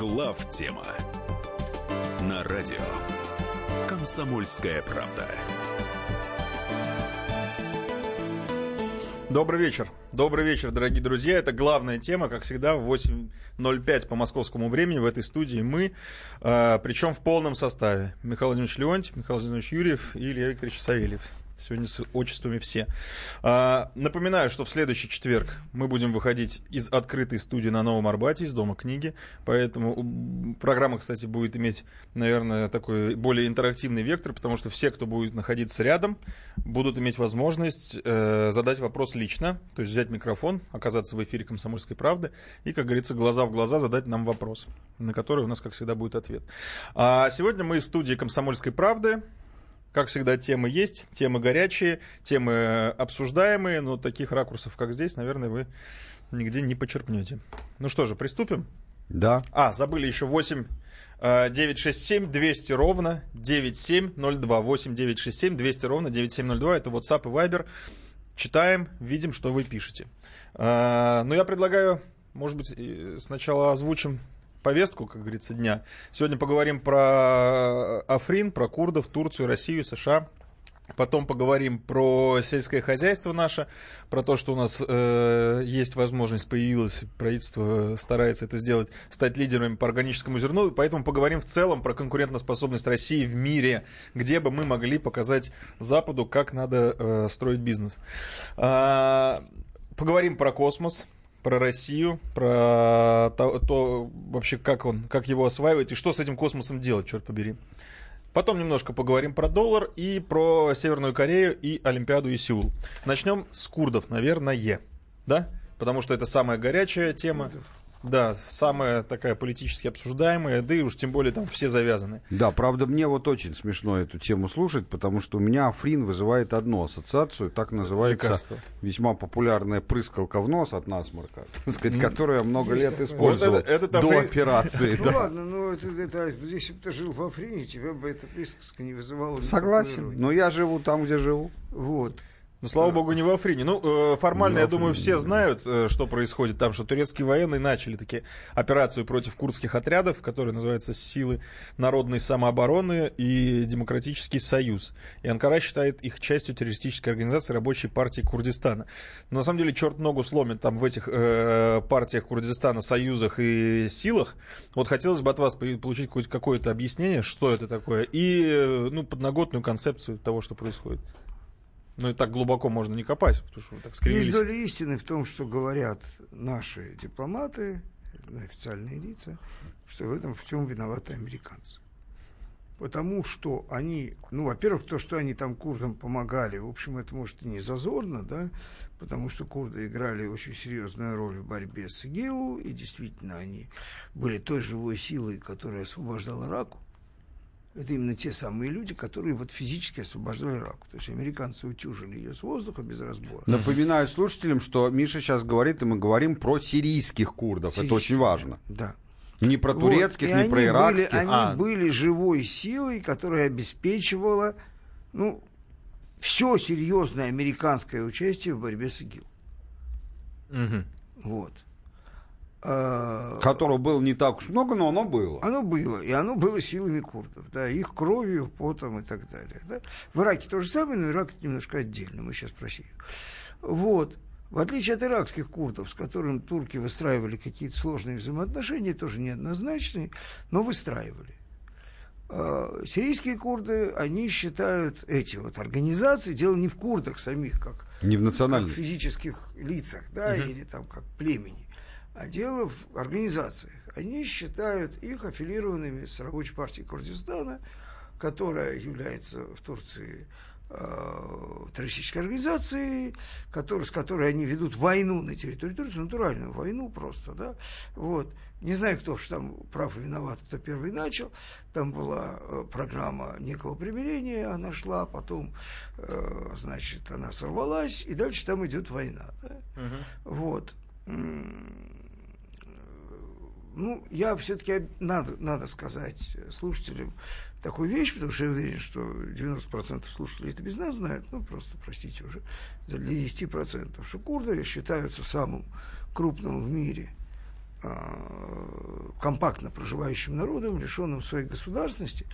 Глав тема на радио Комсомольская правда. Добрый вечер. Добрый вечер, дорогие друзья. Это главная тема, как всегда, в 8.05 по московскому времени в этой студии мы, э, причем в полном составе. Михаил Владимирович Леонтьев, Михаил Владимирович Юрьев и Илья Викторович Савельев. Сегодня с отчествами все. А, напоминаю, что в следующий четверг мы будем выходить из открытой студии на Новом Арбате, из Дома книги. Поэтому программа, кстати, будет иметь, наверное, такой более интерактивный вектор, потому что все, кто будет находиться рядом, будут иметь возможность э, задать вопрос лично, то есть взять микрофон, оказаться в эфире «Комсомольской правды» и, как говорится, глаза в глаза задать нам вопрос, на который у нас, как всегда, будет ответ. А сегодня мы из студии «Комсомольской правды» Как всегда, темы есть, темы горячие, темы обсуждаемые, но таких ракурсов, как здесь, наверное, вы нигде не почерпнете. Ну что же, приступим? Да. А, забыли еще 8 967 200 ровно 9702. 8 967 200 ровно 9702. Это WhatsApp и Viber. Читаем, видим, что вы пишете. А, Но ну, я предлагаю, может быть, сначала озвучим повестку, как говорится, дня. Сегодня поговорим про Африн, про курдов, Турцию, Россию, США. Потом поговорим про сельское хозяйство наше, про то, что у нас э, есть возможность, появилась, правительство старается это сделать, стать лидерами по органическому зерну. Поэтому поговорим в целом про конкурентоспособность России в мире, где бы мы могли показать Западу, как надо э, строить бизнес. А, поговорим про космос, про Россию, про то, то вообще, как он, как его осваивать и что с этим космосом делать, черт побери. Потом немножко поговорим про доллар и про Северную Корею и Олимпиаду и Сеул. Начнем с курдов, наверное, да? Потому что это самая горячая тема. Курдов. Да, самая такая политически обсуждаемая, да и уж тем более там все завязаны. Да, правда, мне вот очень смешно эту тему слушать, потому что у меня Африн вызывает одну ассоциацию, так называется Лекарство. весьма популярная прыскалка в нос от насморка, так сказать, которую я много лет использовал вот это, это до Африн... операции. Ну ладно, ну это, это, если бы ты жил в Африне, тебя бы эта присказка не вызывала. Согласен, но я живу там, где живу. Вот. Ну, слава богу, не в Африне. Ну, э, формально, не я думаю, все знают, э, что происходит там, что турецкие военные начали таки операцию против курдских отрядов, которая называется «Силы народной самообороны и Демократический союз». И Анкара считает их частью террористической организации Рабочей партии Курдистана. Но на самом деле черт ногу сломит там в этих э, партиях Курдистана, союзах и силах. Вот хотелось бы от вас получить какое-то объяснение, что это такое, и э, ну, подноготную концепцию того, что происходит. Ну и так глубоко можно не копать, потому что вы так скривились. Есть доля истины в том, что говорят наши дипломаты, официальные лица, что в этом всем виноваты американцы. Потому что они, ну, во-первых, то, что они там курдам помогали, в общем, это, может, и не зазорно, да, потому что курды играли очень серьезную роль в борьбе с ИГИЛ, и действительно они были той живой силой, которая освобождала Раку это именно те самые люди, которые вот физически освобождали раку. То есть американцы утюжили ее с воздуха без разбора. Напоминаю слушателям, что Миша сейчас говорит, и мы говорим про сирийских курдов. Сирийских, это очень важно. Да. Не про турецких, вот, не про иракских. Были, они а. были живой силой, которая обеспечивала ну, все серьезное американское участие в борьбе с ИГИЛ. Угу. Вот. А, Которого было не так уж много, но оно было. Оно было, и оно было силами курдов, да, их кровью, потом и так далее. Да. В Ираке то же самое, но Ирак это немножко отдельно, мы сейчас про Сирию. Вот. В отличие от иракских курдов, с которыми турки выстраивали какие-то сложные взаимоотношения, тоже неоднозначные, но выстраивали. А, сирийские курды, они считают эти вот организации, дело не в курдах самих, как, не в национальных. Как физических лицах, да, угу. или там как племени, а дело в организациях. Они считают их аффилированными с рабочей партией Курдистана, которая является в Турции э, террористической организацией, который, с которой они ведут войну на территории Турции, натуральную войну просто, да, вот. Не знаю, кто же там прав и виноват, кто первый начал. Там была э, программа некого примирения, она шла, потом, э, значит, она сорвалась, и дальше там идет война. Да? Угу. Вот. Ну, я все-таки надо, надо сказать слушателям такую вещь, потому что я уверен, что 90% слушателей это без нас знают, ну, просто, простите уже, для 10%, что курды считаются самым крупным в мире а, компактно проживающим народом, лишенным своей государственности,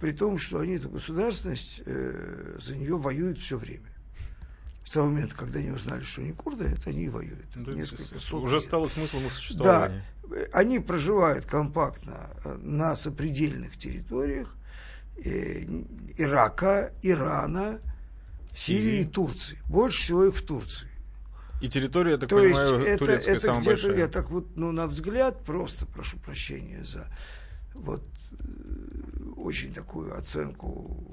при том, что они эту государственность, э, за нее воюют все время. С того момента, когда они узнали, что они курды, это они и воюют. Ну, Несколько уже лет. стало смыслом их существования. Они проживают компактно э, на сопредельных территориях э, Ирака, Ирана, Сирии и Турции. Больше всего их в Турции. И территория, я так То понимаю, есть это, турецкая это самая большая. Я так вот, ну, на взгляд, просто прошу прощения за вот э, очень такую оценку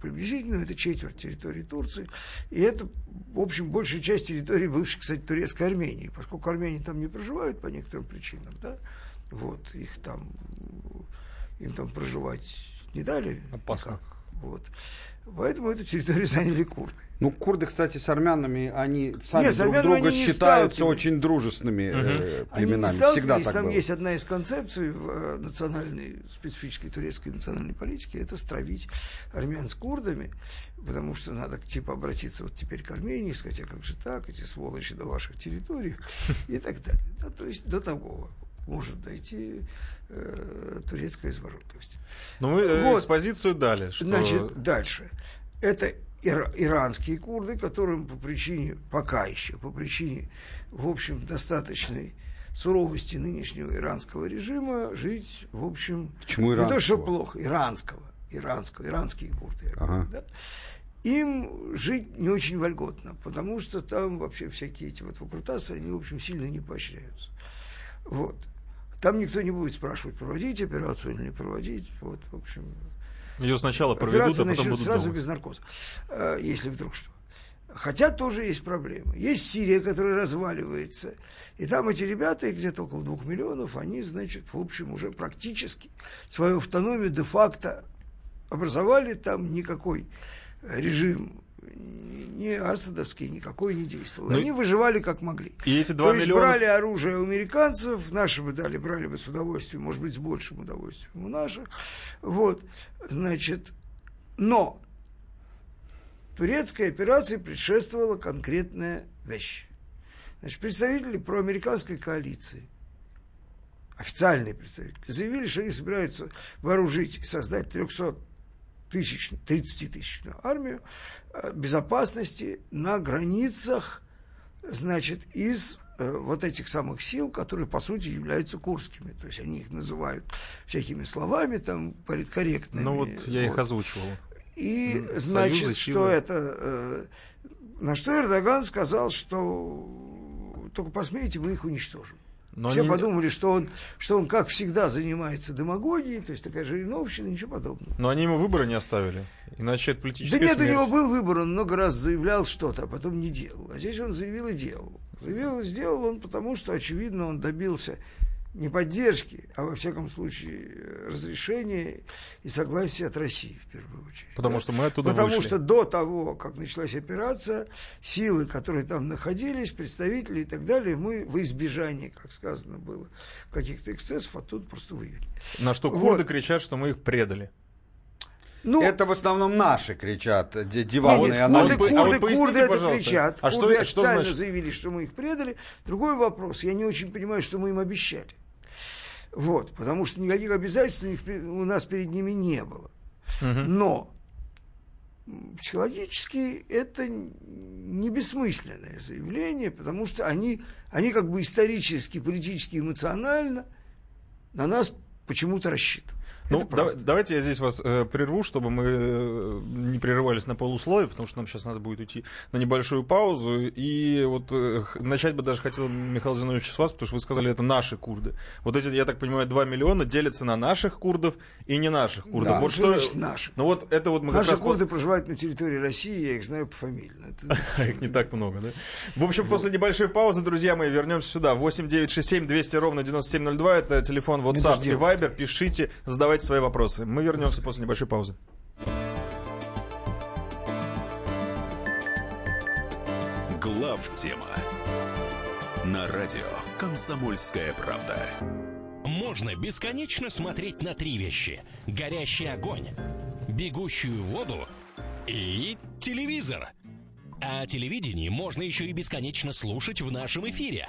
приблизительно это четверть территории Турции. И это, в общем, большая часть территории бывшей, кстати, турецкой Армении, поскольку армяне там не проживают по некоторым причинам, да, вот, их там, им там проживать не дали. Опасно. Никак, вот. Поэтому эту территорию заняли курды. Ну, курды, кстати, с армянами, они сами Нет, друг друга считаются очень дружественными угу. э, племенами. Они Всегда так Там было. есть одна из концепций в э, национальной, специфической турецкой национальной политике, это стравить армян с курдами, потому что надо типа обратиться вот теперь к Армении, сказать, а как же так, эти сволочи до ваших территорий и так далее. Да, то есть до такого может дойти э, турецкая изворотливость. Ну, мы э, вот. экспозицию дали. Что... Значит, дальше. Это ир, иранские курды, которым по причине, пока еще, по причине, в общем, достаточной суровости нынешнего иранского режима жить, в общем, Почему не то, что плохо, иранского, иранского, иранские курды, ага. говорю, да, им жить не очень вольготно, потому что там вообще всякие эти вот выкрутасы, они, в общем, сильно не поощряются. Вот. Там никто не будет спрашивать, проводить операцию или не проводить. Вот, в общем. Ее сначала проведут, Операция а потом будут сразу дома. без наркоза, э, если вдруг что. Хотя тоже есть проблемы. Есть Сирия, которая разваливается. И там эти ребята, их где-то около двух миллионов, они, значит, в общем, уже практически свою автономию де-факто образовали. Там никакой режим ни Асадовский никакой не действовал. Ну, Они выживали как могли. И эти 2 То есть брали оружие у американцев, наши бы дали, брали бы с удовольствием, может быть, с большим удовольствием у наших. Вот, значит, но турецкой операции предшествовала конкретная вещь. Значит, представители проамериканской коалиции, официальные представители, заявили, что они собираются вооружить и создать 300 тысяч, 30-тысячную армию э, безопасности на границах, значит, из э, вот этих самых сил, которые, по сути, являются курскими. То есть они их называют всякими словами, там, политкорректными. Ну вот я вот. их озвучивал. И, значит, Союзы, что это... Э, на что Эрдоган сказал, что только посмеете, мы их уничтожим. Но Все они... подумали, что он, что он, как всегда, занимается демагогией, то есть такая жириновщина, ничего подобного. Но они ему выбора не оставили, иначе это политическая Да нет, смерть. у него был выбор, он много раз заявлял что-то, а потом не делал. А здесь он заявил и делал. Заявил и сделал он потому, что, очевидно, он добился не поддержки, а во всяком случае разрешения и согласия от России в первую очередь. Потому да? что мы оттуда Потому вышли. что до того, как началась операция, силы, которые там находились, представители и так далее, мы в избежании, как сказано было, каких-то эксцессов оттуда просто вывели. На что курды вот. кричат, что мы их предали. Ну, это в основном наши кричат, диванные аналитики. Курды, курды, а вот курды это пожалуйста. кричат. А курды что, официально что заявили, что мы их предали. Другой вопрос, я не очень понимаю, что мы им обещали. Вот, потому что никаких обязательств у, нас перед ними не было. Угу. Но психологически это не бессмысленное заявление, потому что они, они как бы исторически, политически, эмоционально на нас почему-то рассчитывают. Ну, да, давайте я здесь вас э, прерву, чтобы мы э, не прерывались на полусловие, потому что нам сейчас надо будет уйти на небольшую паузу. И вот э, начать бы даже хотел, Михаил Зинович, с вас, потому что вы сказали, это наши курды. Вот эти, я так понимаю, 2 миллиона делятся на наших курдов и не наших курдов. Да, вот что, значит наши? Ну вот это вот мы Наши раз курды проживают на территории России, я их знаю по фамилии. Их не так много, да? В общем, после небольшой паузы, друзья мои, вернемся сюда. 8 9 6 7 200 ровно 9702, это телефон WhatsApp и Viber. Пишите, задавайте свои вопросы. Мы вернемся после небольшой паузы. Глав тема на радио Комсомольская правда. Можно бесконечно смотреть на три вещи: горящий огонь, бегущую воду и телевизор. А телевидение можно еще и бесконечно слушать в нашем эфире.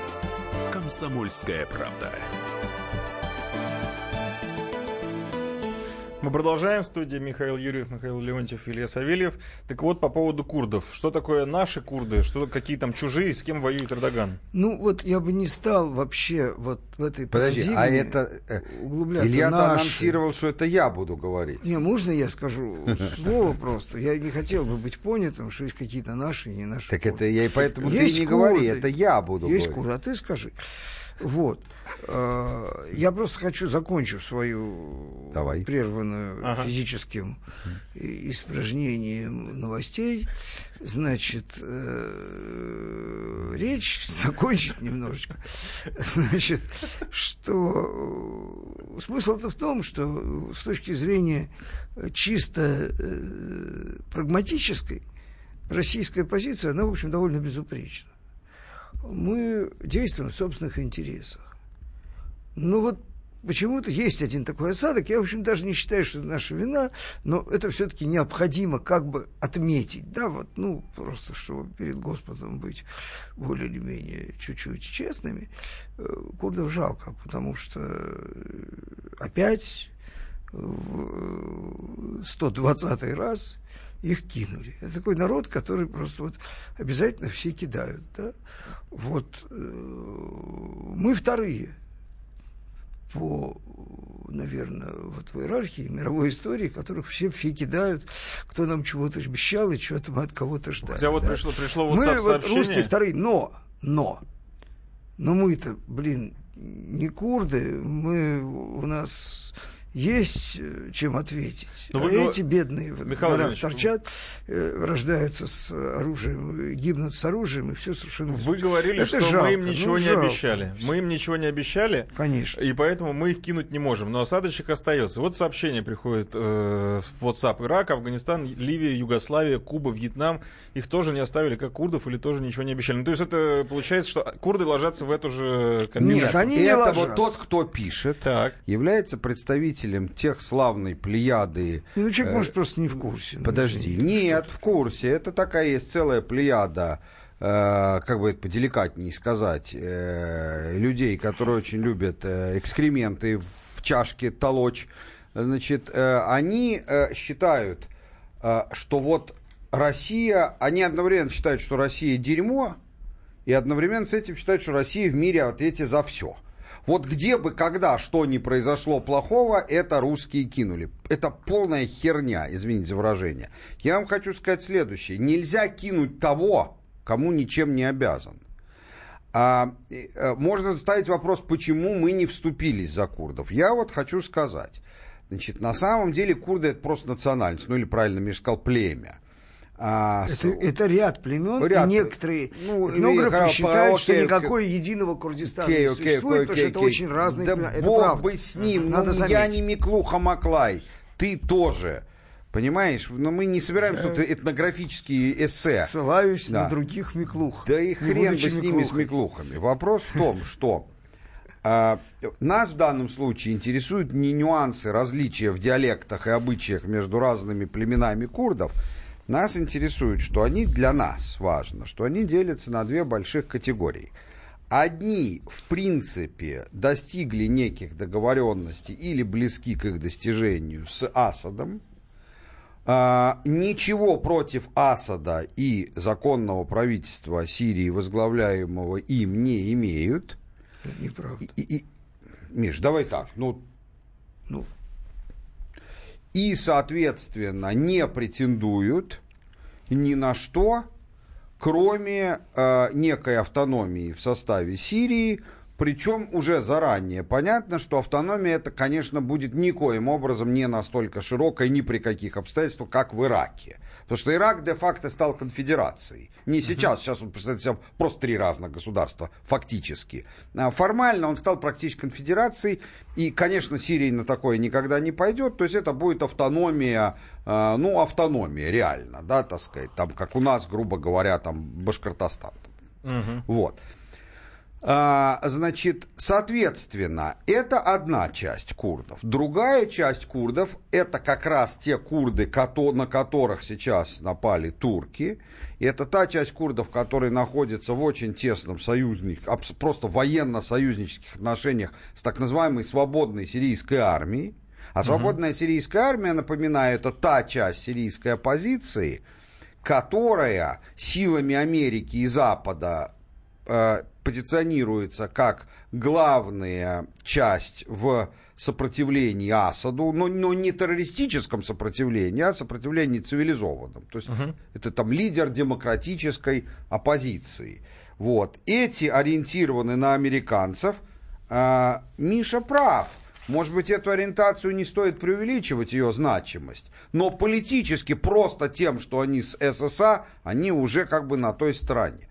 Комсомольская правда. Мы продолжаем. В студии Михаил Юрьев, Михаил Леонтьев, Илья Савельев. Так вот, по поводу курдов. Что такое наши курды? Что какие там чужие? С кем воюет Эрдоган? Ну, вот я бы не стал вообще вот в этой Подожди, а это... э, углубляться. Наши. анонсировал, что это я буду говорить. Не, можно я скажу слово просто? Я не хотел бы быть понятым, что есть какие-то наши и не наши Так курды. это я и поэтому Есть ты не говори, это я буду Есть говорить. курды, а ты скажи. Вот. Э, Я просто хочу, закончив свою Давай. прерванную Ага. физическим испражнением новостей, значит, э, речь закончить немножечко. Значит, что э, смысл-то в том, что с точки зрения чисто э, прагматической, российская позиция, она, в общем, довольно безупречна мы действуем в собственных интересах. Но вот почему-то есть один такой осадок. Я, в общем, даже не считаю, что это наша вина, но это все-таки необходимо как бы отметить. Да, вот, ну, просто, чтобы перед Господом быть более или менее чуть-чуть честными. Э, Курдов жалко, потому что э, опять в 120 раз их кинули. Это такой народ, который просто вот обязательно все кидают. Да? Вот э, мы вторые по, наверное, вот в иерархии мировой истории, которых все все кидают, кто нам чего-то обещал и чего-то мы от кого-то ждали. Хотя вот да. пришло, пришло Мы WhatsApp вот русские вторые, но, но, но мы-то, блин, не курды, мы, у нас есть э, чем ответить. Но а вы эти бедные в Михаил Ильич, торчат, э, рождаются с оружием, гибнут с оружием, и все совершенно... Вы говорили, Это что жалко, мы им ничего ну, не жалко. обещали. Мы им ничего не обещали. Конечно. И поэтому мы их кинуть не можем. Но осадочек остается. Вот сообщение приходит э, в WhatsApp. Ирак, Афганистан, Ливия, Югославия, Куба, Вьетнам. Их тоже не оставили как курдов или тоже ничего не обещали. Ну, то есть это получается, что курды ложатся в эту же кабинетку. Нет, они не это ложатся. вот тот, кто пишет, Так. является представителем тех славной плеяды. Ну, человек, э, может, просто не в курсе. Ну, Подожди, нет, в курсе. Это такая есть целая плеяда, э, как бы это поделикатнее сказать, э, людей, которые очень любят э, экскременты в чашке толочь. Значит, они считают, что вот Россия, они одновременно считают, что Россия дерьмо, и одновременно с этим считают, что Россия в мире в ответе за все. Вот где бы, когда, что ни произошло плохого, это русские кинули. Это полная херня, извините за выражение. Я вам хочу сказать следующее. Нельзя кинуть того, кому ничем не обязан. А, э, можно ставить вопрос, почему мы не вступились за курдов. Я вот хочу сказать. Значит, на самом деле курды это просто национальность, ну или правильно мне сказал, племя. А, Это, это ряд племен, Ряд. и некоторые Ну, этнографы Михаил, считают, что никакой единого Курдистана Окей, не существует, потому окей, что это очень разные Да племена. Это бог правда. бы с ним, Надо ну, я не Миклуха Маклай, ты тоже. Понимаешь? Но мы не собираем тут этнографические эссе. Ссылаюсь Да. на других Миклух. Да и хрен бы с ними, с Миклухой. Миклухами. Вопрос в том, что а, нас в данном случае интересуют не нюансы, различия в диалектах и обычаях между разными племенами курдов. Нас интересует, что они для нас важно, что они делятся на две больших категории. Одни, в принципе, достигли неких договоренностей или близки к их достижению с Асадом, а, ничего против Асада и законного правительства Сирии, возглавляемого им, не имеют. Это неправда. И, и- Миш, давай так. Ну, Ну, и, соответственно, не претендуют ни на что, кроме э, некой автономии в составе Сирии Причем уже заранее понятно, что автономия это, конечно, будет никоим образом не настолько широкой ни при каких обстоятельствах, как в Ираке. Потому что Ирак де-факто стал конфедерацией. Не сейчас, сейчас он представляет себя просто три разных государства, фактически. А формально он стал практически конфедерацией, и, конечно, Сирия на такое никогда не пойдет, то есть это будет автономия, а, ну, автономия реально, да, так сказать, там, как у нас, грубо говоря, там, Башкортостан. Угу. Вот. А, значит, соответственно, это одна часть курдов. Другая часть курдов – это как раз те курды, на которых сейчас напали турки. И это та часть курдов, которые находятся в очень тесном союзных, просто военно-союзнических отношениях с так называемой свободной сирийской армией. А свободная сирийская армия, напоминаю, это та часть сирийской оппозиции, которая силами Америки и Запада э, позиционируется как главная часть в сопротивлении Асаду, но, но не террористическом сопротивлении, а сопротивлении цивилизованном. То есть uh-huh. это там лидер демократической оппозиции. Вот. Эти ориентированы на американцев. А, Миша прав. Может быть, эту ориентацию не стоит преувеличивать, ее значимость. Но политически просто тем, что они с ССА, они уже как бы на той стороне.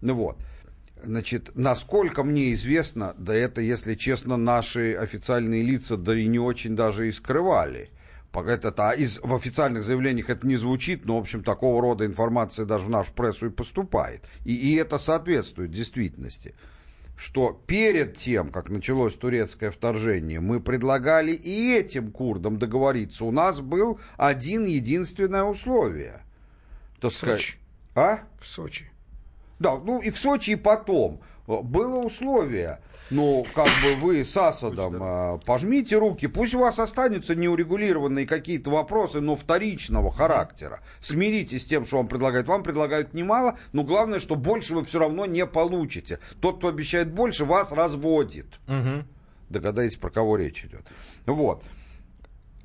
Ну вот. Значит, насколько мне известно, да это, если честно, наши официальные лица, да и не очень даже и скрывали. Пока это, а из, в официальных заявлениях это не звучит, но, в общем, такого рода информация даже в нашу прессу и поступает. И, и это соответствует действительности. Что перед тем, как началось турецкое вторжение, мы предлагали и этим курдам договориться. У нас был один единственное условие. Так в сказать, Сочи. А? В Сочи. Да, ну и в Сочи, и потом. Было условие, ну, как бы вы с Асадом э, пожмите руки, пусть у вас останутся неурегулированные какие-то вопросы, но вторичного характера. Смиритесь с тем, что вам предлагают. Вам предлагают немало, но главное, что больше вы все равно не получите. Тот, кто обещает больше, вас разводит. Угу. Догадаетесь, про кого речь идет. Вот.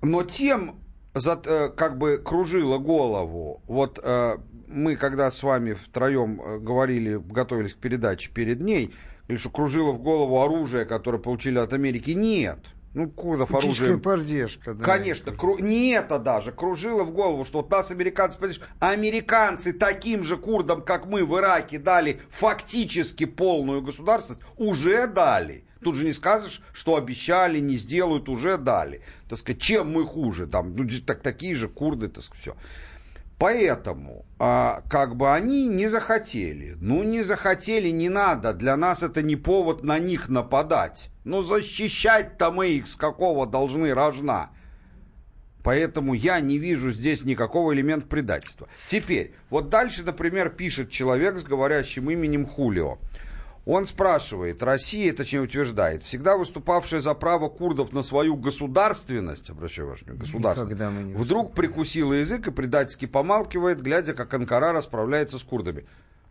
Но тем, э, как бы кружило голову, вот э, мы когда с вами втроем э, говорили, готовились к передаче перед ней, или что кружило в голову оружие, которое получили от Америки. Нет. Ну, курдов оружие... поддержка, да. Конечно, кру... не это даже. Кружило в голову, что вот нас американцы. Американцы таким же курдам, как мы в Ираке, дали фактически полную государственность, уже дали. Тут же не скажешь, что обещали, не сделают, уже дали. Так сказать, чем мы хуже? Там, ну, так, такие же курды, так сказать, все. Поэтому, а, как бы они не захотели. Ну, не захотели, не надо. Для нас это не повод на них нападать. Но защищать-то мы их с какого должны рожна. Поэтому я не вижу здесь никакого элемента предательства. Теперь, вот дальше, например, пишет человек с говорящим именем Хулио. Он спрашивает, Россия, точнее утверждает, всегда выступавшая за право курдов на свою государственность, обращаю ваше внимание, государственность, вдруг прикусила язык и предательски помалкивает, глядя, как Анкара расправляется с курдами.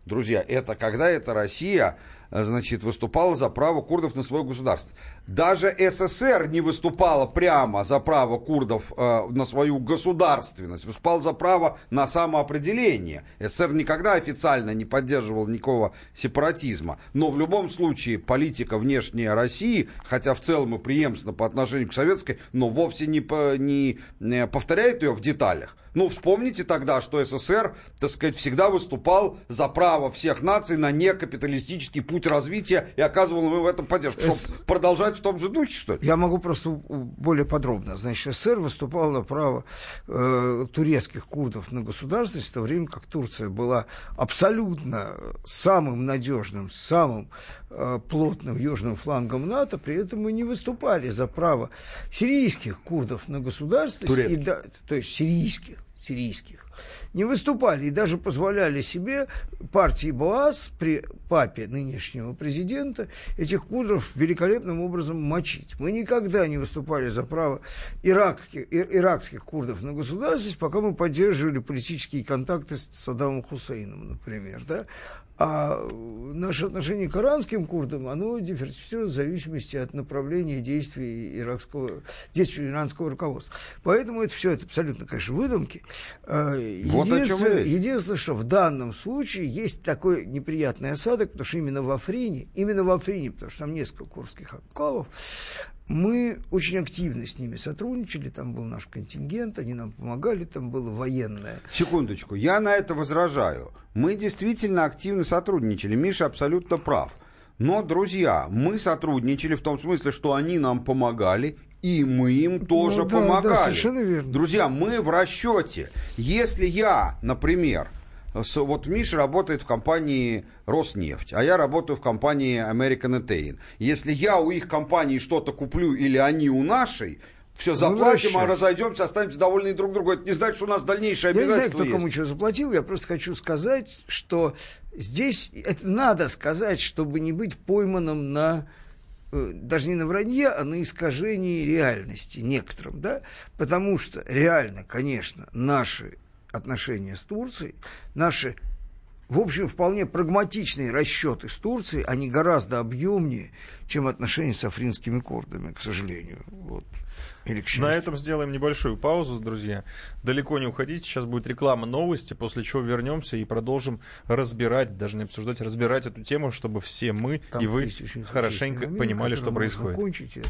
Друзья, это когда это Россия значит, выступала за право курдов на свое государство. Даже СССР не выступала прямо за право курдов э, на свою государственность, выступала за право на самоопределение. СССР никогда официально не поддерживал никакого сепаратизма. Но в любом случае политика внешняя России, хотя в целом и преемственна по отношению к советской, но вовсе не, по, не повторяет ее в деталях. Ну, вспомните тогда, что СССР, так сказать, всегда выступал за право всех наций на некапиталистический путь развития и оказывал ему в этом поддержку. С... Чтобы продолжать в том же духе, что ли? Я могу просто более подробно. Значит, СССР выступал за право э, турецких курдов на государственность, в то время как Турция была абсолютно самым надежным, самым э, плотным южным флангом НАТО, при этом мы не выступали за право сирийских курдов на государственность, и, да, то есть сирийских, сирийских, не выступали и даже позволяли себе партии БАС при папе нынешнего президента этих курдов великолепным образом мочить. Мы никогда не выступали за право иракских, иракских курдов на государственность, пока мы поддерживали политические контакты с Саддамом Хусейном, например. Да? А наше отношение к иранским курдам, оно дифференцирует в зависимости от направления действий иракского, действий иранского руководства. Поэтому это все это абсолютно, конечно, выдумки. А, вот единственное, единственное, что в данном случае есть такой неприятный осадок, потому что именно в Африне, именно в Африне, потому что там несколько курских анклавов, мы очень активно с ними сотрудничали, там был наш контингент, они нам помогали, там было военное. Секундочку, я на это возражаю. Мы действительно активно сотрудничали, Миша абсолютно прав. Но, друзья, мы сотрудничали в том смысле, что они нам помогали, и мы им тоже ну, да, помогали. Да, совершенно верно. Друзья, мы в расчете. Если я, например, вот Миша работает в компании Роснефть, а я работаю в компании American Etain. Если я у их компании что-то куплю или они у нашей, все ну, заплатим, ну, а разойдемся, останемся довольны друг другу. Это не значит, что у нас дальнейшее обязательство Я не знаю, кто есть. кому что заплатил, я просто хочу сказать, что здесь это надо сказать, чтобы не быть пойманным на э, даже не на вранье, а на искажении реальности некоторым, да, потому что реально, конечно, наши отношения с Турцией, наши, в общем, вполне прагматичные расчеты с Турцией, они гораздо объемнее, чем отношения с афринскими курдами, к сожалению. Вот. Или к На этом сделаем небольшую паузу, друзья. Далеко не уходите. Сейчас будет реклама новости, после чего вернемся и продолжим разбирать, даже не обсуждать, разбирать эту тему, чтобы все мы Там и вы хорошенько момент, понимали, что происходит. Кончить это,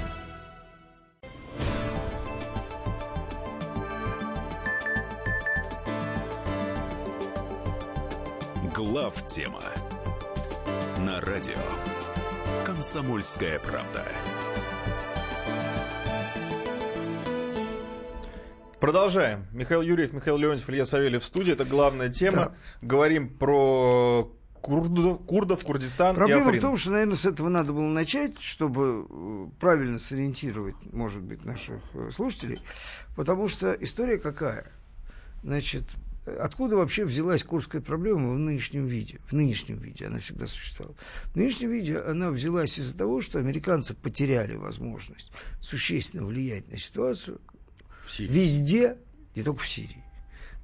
Глав тема на радио Комсомольская правда. Продолжаем. Михаил Юрьев, Михаил Леонтьев, Илья Савельев в студии. Это главная тема. Да. Говорим про курдов, курдов Курдистан Проблема и Африн. в том, что, наверное, с этого надо было начать, чтобы э, правильно сориентировать, может быть, наших э, слушателей. Потому что история какая? Значит, Откуда вообще взялась курская проблема в нынешнем виде? В нынешнем виде она всегда существовала. В нынешнем виде она взялась из-за того, что американцы потеряли возможность существенно влиять на ситуацию везде, не только в Сирии.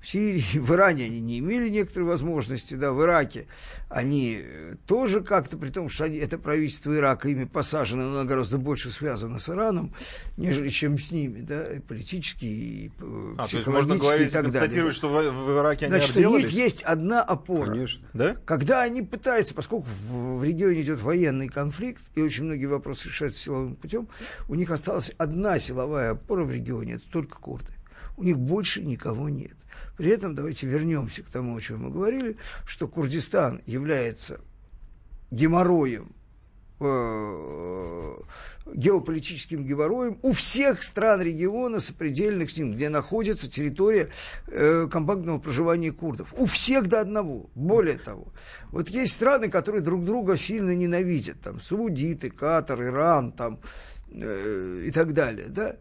В Сирии, в Иране они не имели некоторой возможности, да, в Ираке они э, тоже как-то, при том, что они, это правительство Ирака ими посажено, но оно гораздо больше связано с Ираном, нежели чем с ними, да, и политически, и э, а, то есть можно говорить, и так констатировать, что в, в Ираке они Значит, обделались? у них есть одна опора. Конечно. Да? Когда они пытаются, поскольку в, в регионе идет военный конфликт, и очень многие вопросы решаются силовым путем, у них осталась одна силовая опора в регионе, это только курды. У них больше никого нет. При этом давайте вернемся к тому, о чем мы говорили, что Курдистан является геморроем, э, геополитическим геморроем у всех стран региона, сопредельных с ним, где находится территория э, компактного проживания курдов. У всех до одного. Более того, вот есть страны, которые друг друга сильно ненавидят. Там Саудиты, Катар, Иран там, э, и так далее. Да?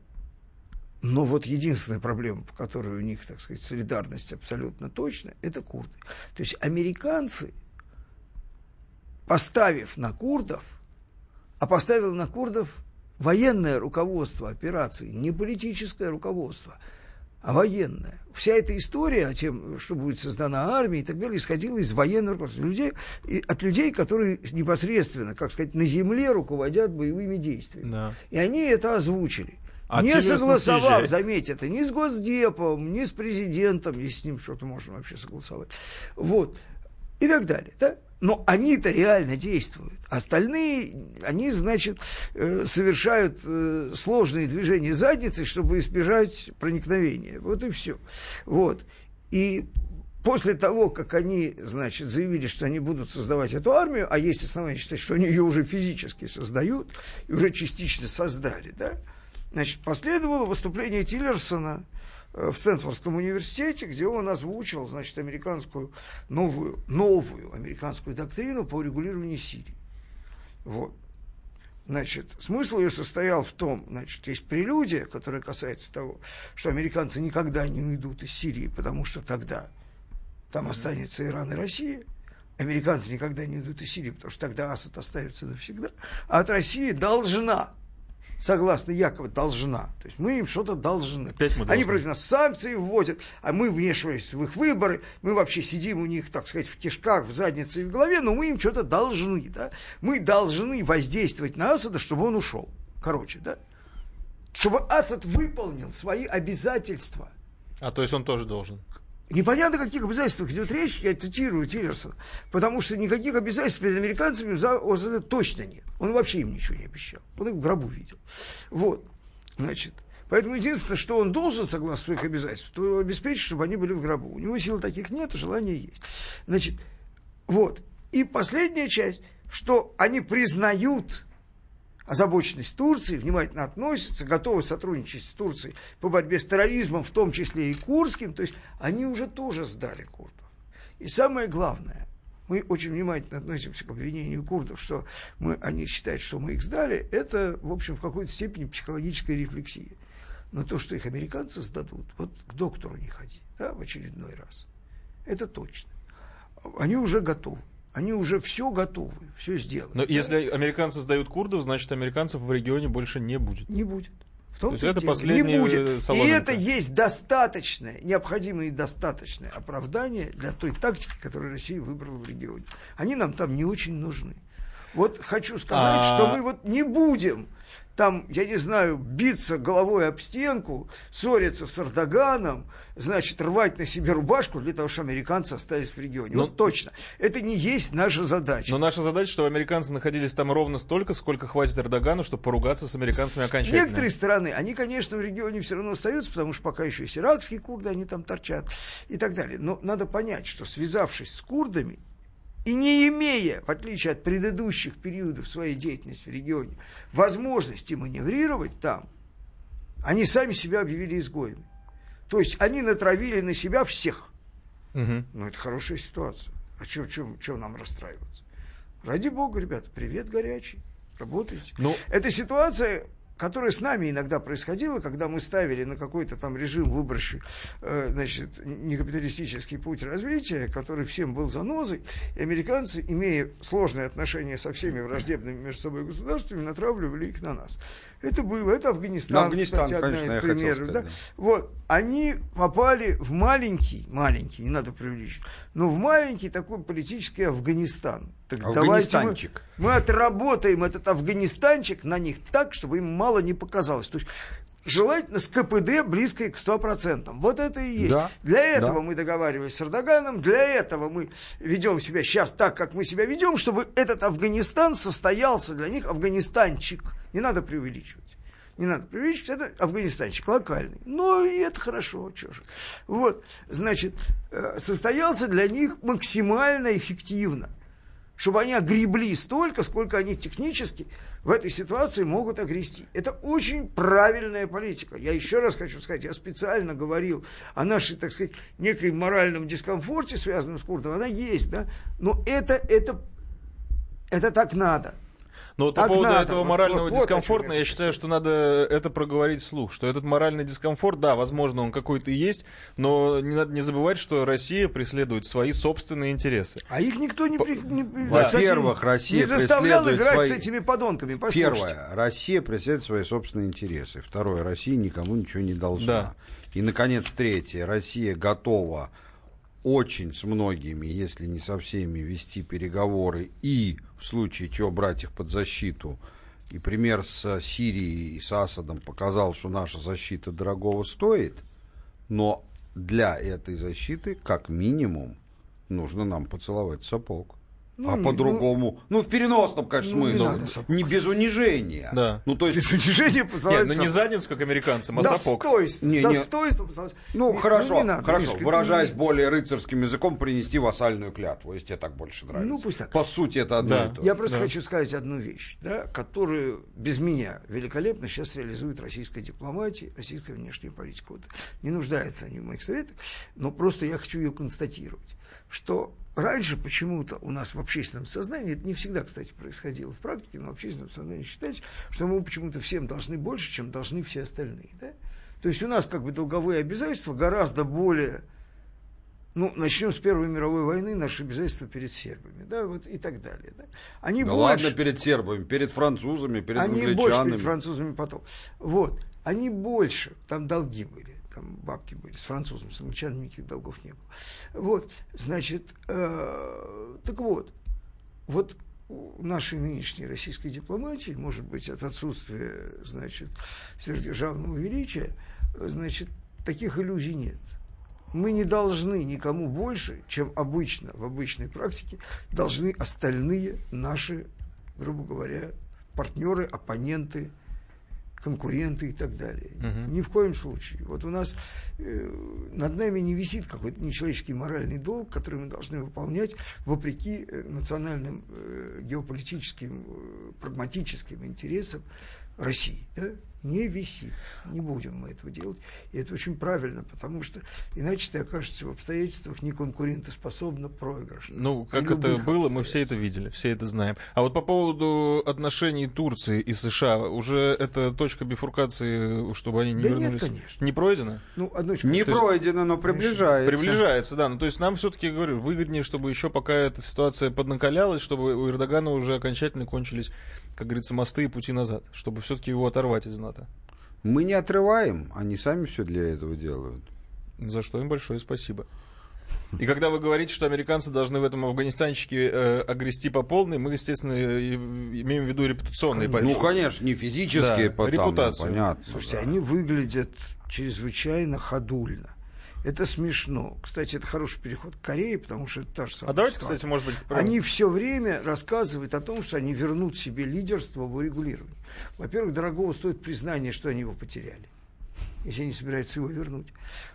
Но вот единственная проблема, по которой у них, так сказать, солидарность абсолютно точно, это курды. То есть американцы, поставив на курдов, а поставил на курдов военное руководство операции, не политическое руководство, а военное. Вся эта история о том, что будет создана армия и так далее, исходила из военного руководства. Людей, от людей, которые непосредственно, как сказать, на земле руководят боевыми действиями. Да. И они это озвучили. А не согласовав, заметьте, это ни с Госдепом, ни с президентом, если с ним что-то можно вообще согласовать. Вот. И так далее. Да? Но они-то реально действуют. Остальные, они, значит, э, совершают э, сложные движения задницы, чтобы избежать проникновения. Вот и все. Вот. И после того, как они, значит, заявили, что они будут создавать эту армию, а есть основания считать, что они ее уже физически создают, и уже частично создали, да, Значит, последовало выступление Тиллерсона э, в Стэнфордском университете, где он озвучил, значит, американскую, новую, новую американскую доктрину по регулированию Сирии. Вот. Значит, смысл ее состоял в том, значит, есть прелюдия, которая касается того, что американцы никогда не уйдут из Сирии, потому что тогда там останется Иран и Россия. Американцы никогда не уйдут из Сирии, потому что тогда Асад останется навсегда. А от России должна согласно Якова, должна. То есть мы им что-то должны. Опять мы должны. Они против нас санкции вводят, а мы вмешиваемся в их выборы, мы вообще сидим у них, так сказать, в кишках, в заднице и в голове, но мы им что-то должны, да. Мы должны воздействовать на Асада, чтобы он ушел. Короче, да. Чтобы Асад выполнил свои обязательства. А то есть он тоже должен? Непонятно, о каких обязательствах идет речь, я цитирую Тиллерсона, потому что никаких обязательств перед американцами за ОЗД точно нет. Он вообще им ничего не обещал. Он их в гробу видел. Вот, значит. Поэтому единственное, что он должен, согласно своих обязательств, то обеспечить, чтобы они были в гробу. У него сил таких нет, а желания есть. Значит, вот. И последняя часть, что они признают озабоченность Турции, внимательно относятся, готовы сотрудничать с Турцией по борьбе с терроризмом, в том числе и курским, то есть они уже тоже сдали курдов. И самое главное, мы очень внимательно относимся к обвинению курдов, что мы, они считают, что мы их сдали, это, в общем, в какой-то степени психологическая рефлексия. Но то, что их американцы сдадут, вот к доктору не ходи, да, в очередной раз, это точно. Они уже готовы. Они уже все готовы, все сделаны. Но да? если американцы сдают курдов, значит американцев в регионе больше не будет. Не будет. В том То есть это последний не будет. Соломинка. И это есть достаточное, необходимое и достаточное оправдание для той тактики, которую Россия выбрала в регионе. Они нам там не очень нужны. Вот хочу сказать, а... что мы вот не будем там, я не знаю, биться головой об стенку, ссориться с Эрдоганом, значит, рвать на себе рубашку для того, чтобы американцы остались в регионе. Но, вот точно. Это не есть наша задача. Но наша задача, чтобы американцы находились там ровно столько, сколько хватит Эрдогану, чтобы поругаться с американцами с окончательно. С некоторой стороны, они, конечно, в регионе все равно остаются, потому что пока еще есть иракские курды, они там торчат и так далее. Но надо понять, что связавшись с курдами, и не имея, в отличие от предыдущих периодов своей деятельности в регионе, возможности маневрировать там, они сами себя объявили изгоями. То есть они натравили на себя всех. Угу. Ну, это хорошая ситуация. А чего нам расстраиваться? Ради бога, ребята, привет горячий. Работайте. Ну, Эта ситуация которое с нами иногда происходило, когда мы ставили на какой-то там режим, выборщик, э, значит, некапиталистический путь развития, который всем был занозой, и американцы, имея сложные отношения со всеми враждебными между собой государствами, натравливали их на нас. Это было, это Афганистан, ну, Афганистан кстати, конечно, пример. Сказать, да? Да. Вот, они попали в маленький, маленький, не надо преувеличить, но в маленький такой политический Афганистан. Так Афганистанчик. Мы, мы отработаем этот Афганистанчик на них так, чтобы им мало не показалось. То есть желательно с КПД близкой к 100%. Вот это и есть. Да, для этого да. мы договаривались с Эрдоганом, для этого мы ведем себя сейчас так, как мы себя ведем, чтобы этот Афганистан состоялся для них Афганистанчик. Не надо преувеличивать. Не надо преувеличивать, это Афганистанчик локальный. Но и это хорошо, что же. Вот, значит, э, состоялся для них максимально эффективно чтобы они огребли столько, сколько они технически в этой ситуации могут огрести. Это очень правильная политика. Я еще раз хочу сказать, я специально говорил о нашей, так сказать, некой моральном дискомфорте, связанном с курдом. Она есть, да, но это, это, это так надо. Но вот по поводу надо, этого вот, морального вот, дискомфорта, я считаю, что надо это проговорить вслух, что этот моральный дискомфорт, да, возможно, он какой-то и есть, но не надо не забывать, что Россия преследует свои собственные интересы. А их никто не... не Во-первых, Россия не заставлял играть свои... с этими подонками, послушайте. Первое, Россия преследует свои собственные интересы. Второе, Россия никому ничего не должна. Да. И, наконец, третье, Россия готова очень с многими, если не со всеми, вести переговоры и в случае чего брать их под защиту. И пример с Сирией и с Асадом показал, что наша защита дорогого стоит, но для этой защиты, как минимум, нужно нам поцеловать сапог. Ну, а по-другому, ну, ну, в переносном, конечно, ну, смысле, не, не без унижения. Да. Ну, то есть... Без унижения Нет, ну не задницу, как американцам, а сапог. Достоинство, не, достоинство Ну, не, хорошо, ну, не надо, хорошо, Мишка, выражаясь не... более рыцарским языком, принести вассальную клятву, если тебе так больше нравится. Ну, пусть так. По сути, это одно да. и то. Я просто да. хочу сказать одну вещь, да, которую без меня великолепно сейчас реализует российская дипломатия, российская внешняя политика. Вот, не нуждаются они в моих советах, но просто я хочу ее констатировать, что раньше почему-то у нас в общественном сознании, это не всегда, кстати, происходило в практике, но в общественном сознании считается, что мы почему-то всем должны больше, чем должны все остальные. Да? То есть у нас как бы долговые обязательства гораздо более ну, начнем с Первой мировой войны, наши обязательства перед сербами, да, вот и так далее. Да. Они да больше, ладно перед сербами, перед французами, перед они англичанами. Они больше перед французами потом. Вот, они больше, там долги были, там бабки были, с французами, с англичанами никаких долгов не было. Вот, значит, э, так вот, вот у нашей нынешней российской дипломатии, может быть, от отсутствия, значит, сверхдержавного величия, значит, таких иллюзий нет мы не должны никому больше, чем обычно, в обычной практике, должны остальные наши, грубо говоря, партнеры, оппоненты, конкуренты и так далее. Угу. Ни в коем случае. Вот у нас э, над нами не висит какой-то нечеловеческий моральный долг, который мы должны выполнять вопреки э, национальным э, геополитическим, э, прагматическим интересам России. Да? Не висит. Не будем мы этого делать. И это очень правильно, потому что иначе ты окажешься в обстоятельствах неконкурентоспособно проигрышно. Ну, как это было, мы все это видели, все это знаем. А вот по поводу отношений Турции и США, уже эта точка бифуркации, чтобы они не да вернулись, нет, конечно. не пройдена? Ну, одночка. Не пройдена, но приближается. Приближается, да. Ну, то есть нам все-таки, говорю, выгоднее, чтобы еще пока эта ситуация поднакалялась, чтобы у Эрдогана уже окончательно кончились как говорится, мосты и пути назад, чтобы все-таки его оторвать из НАТО. Мы не отрываем, они сами все для этого делают. За что им большое спасибо. И когда вы говорите, что американцы должны в этом афганистанчике э, огрести по полной, мы, естественно, имеем в виду репутационные потери. Ну, конечно, не физические, да, репутацию. понятно. Слушайте, да. они выглядят чрезвычайно ходульно. Это смешно. Кстати, это хороший переход к Корее, потому что это та же самая А давайте, ситуация. кстати, может быть... Они все время рассказывают о том, что они вернут себе лидерство в урегулировании. Во-первых, дорогого стоит признание, что они его потеряли, если они собираются его вернуть.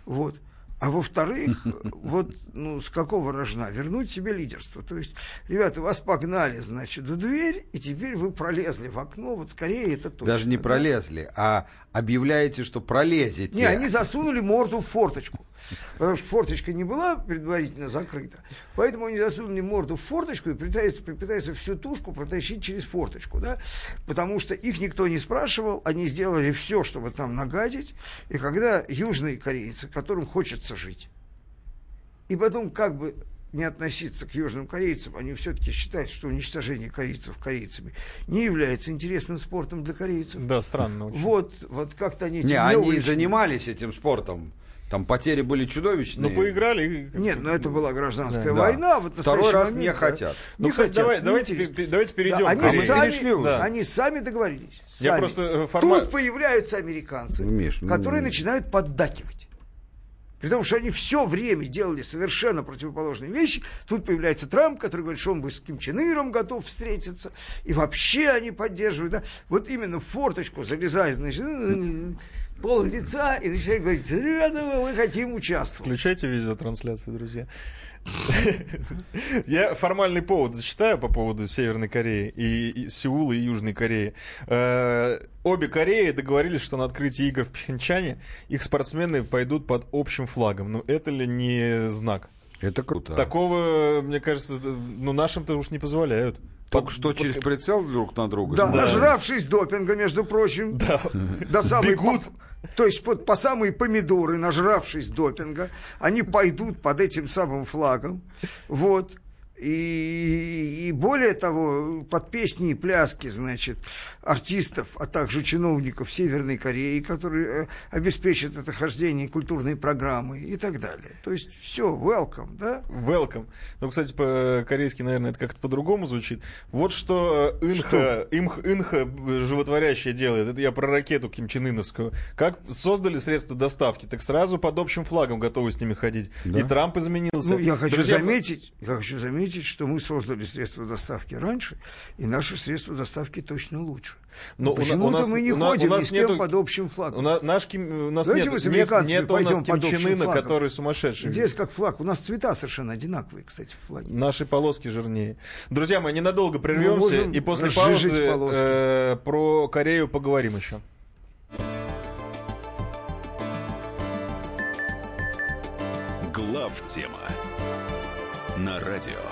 Вот. А во-вторых, вот ну, с какого рожна? Вернуть себе лидерство. То есть, ребята, вас погнали, значит, в дверь, и теперь вы пролезли в окно, вот скорее это точно. Даже не да? пролезли, а объявляете, что пролезете. Не, они засунули морду в форточку. Потому что форточка не была предварительно закрыта. Поэтому они засунули морду в форточку и пытаются, пытаются всю тушку протащить через форточку. Да? Потому что их никто не спрашивал, они сделали все, чтобы там нагадить. И когда южные корейцы, которым хочется жить, и потом как бы не относиться к южным корейцам, они все-таки считают, что уничтожение корейцев корейцами не является интересным спортом для корейцев. Да, странно очень. Вот, вот как-то они... Не, они увлечены. занимались этим спортом. Там потери были чудовищные. Ну, поиграли. Нет, но это была гражданская да. война. Вот Второй раз момент, не хотят. Ну, не кстати, хотят, давай, давайте, давайте перейдем да, они, к сами, да. они сами договорились. Сами. Я просто э, форма... Тут появляются американцы, Миш, которые ну, начинают поддакивать. При том, что они все время делали совершенно противоположные вещи. Тут появляется Трамп, который говорит, что он бы с Ким Чен Иром готов встретиться. И вообще они поддерживают. Да? Вот именно в форточку залезает, значит, пол лица и начинает говорить, ребята, мы хотим участвовать. Включайте видеотрансляцию, друзья. Я формальный повод зачитаю по поводу Северной Кореи и, Сеула и Южной Кореи. Э, обе Кореи договорились, что на открытии игр в Пхенчане их спортсмены пойдут под общим флагом. Ну, это ли не знак? Это круто. Такого, мне кажется, ну, нашим-то уж не позволяют. Только под, что под... через прицел друг на друга. Да, да. нажравшись допинга, между прочим. Да. До самой Бегут. То есть под, по самые помидоры, нажравшись допинга, они пойдут под этим самым флагом. Вот. И, и более того, под песни и пляски, значит, артистов, а также чиновников Северной Кореи, которые э, обеспечат это хождение культурной программы и так далее. То есть все, welcome, да? Welcome. Ну, кстати, по-корейски, наверное, это как-то по-другому звучит. Вот что э, Инха, Имх, Инха животворящее делает. Это я про ракету Ким Чен Ыновскую. Как создали средства доставки, так сразу под общим флагом готовы с ними ходить. Да? И Трамп изменился. Ну, я хочу Друзья... заметить, я хочу заметить, заметить, что мы создали средства доставки раньше, и наши средства доставки точно лучше. Но почему-то мы не у ходим у нас ни с кем нету, под общим флагом. У нас, наш, у нас Давайте нет, мы с американцами нет, нет пойдем у нас под общим флагом. который сумасшедший. Здесь как флаг. У нас цвета совершенно одинаковые, кстати, флаги. Наши полоски жирнее. Друзья, мы ненадолго прервемся и после паузы э, про Корею поговорим еще. Глав тема на радио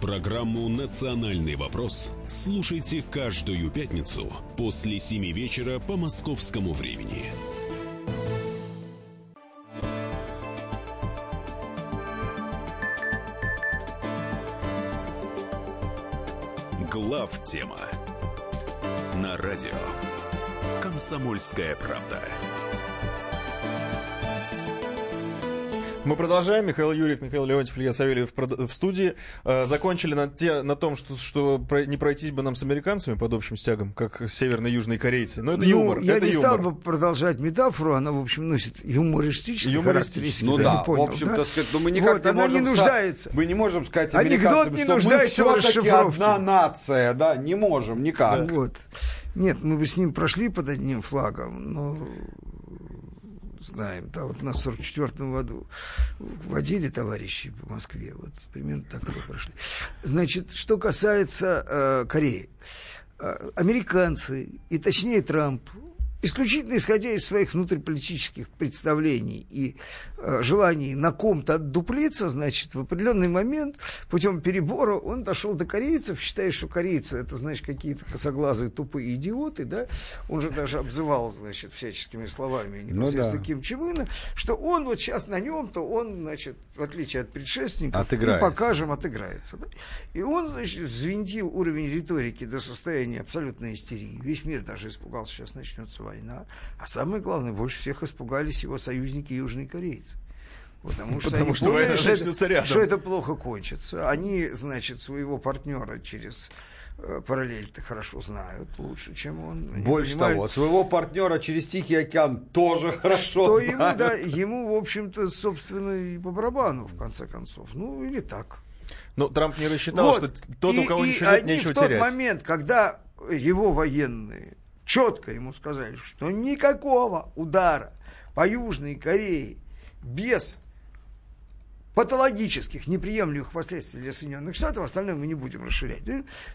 Программу «Национальный вопрос» слушайте каждую пятницу после 7 вечера по московскому времени. Глав тема на радио «Комсомольская правда». Мы продолжаем. Михаил Юрьев, Михаил Леонтьев, Илья Савельев в студии. Э, закончили на, те, на том, что, что не пройтись бы нам с американцами под общим стягом, как северно-южные корейцы. Но это ну, юмор. Я это не юмор. стал бы продолжать метафору, она, в общем, носит юмористический юмористический Ну да, понял, в общем, да? сказать, ну мы никак вот, не она можем... не нуждается. Мы не можем сказать Анекдот не нуждается мы все-таки одна нация, да, не можем никак. Да. Вот. Нет, мы бы с ним прошли под одним флагом, но знаем. Да, вот нас в 44 году водили товарищи по Москве. Вот примерно так и прошли. Значит, что касается э, Кореи. Э, американцы, и точнее Трамп, исключительно исходя из своих внутриполитических представлений и э, желаний на ком-то отдуплиться, значит, в определенный момент путем перебора он дошел до корейцев, считая, что корейцы это, значит, какие-то косоглазые тупые идиоты, да, он же даже обзывал, значит, всяческими словами непосредственно ну, да. Ким Чен Ына, что он вот сейчас на нем-то, он, значит, в отличие от предшественников, отыграется. и покажем, отыграется. Да? И он, значит, взвинтил уровень риторики до состояния абсолютной истерии. Весь мир даже испугался, сейчас начнется война. А самое главное, больше всех испугались его союзники южные корейцы. Потому что, Потому что поняли, война что, это, рядом. что это плохо кончится. Они, значит, своего партнера через э, параллель-то хорошо знают лучше, чем он. Больше понимают, того, своего партнера через Тихий океан тоже хорошо что знают. Ему, да, ему, в общем-то, собственно, и по барабану, в конце концов. Ну, или так. Но Трамп не рассчитал, вот. что тот, и, у кого и ничего нет, нечего в тот терять. момент, когда его военные четко ему сказали, что никакого удара по Южной Корее без патологических, неприемлемых последствий для Соединенных Штатов, остальное мы не будем расширять,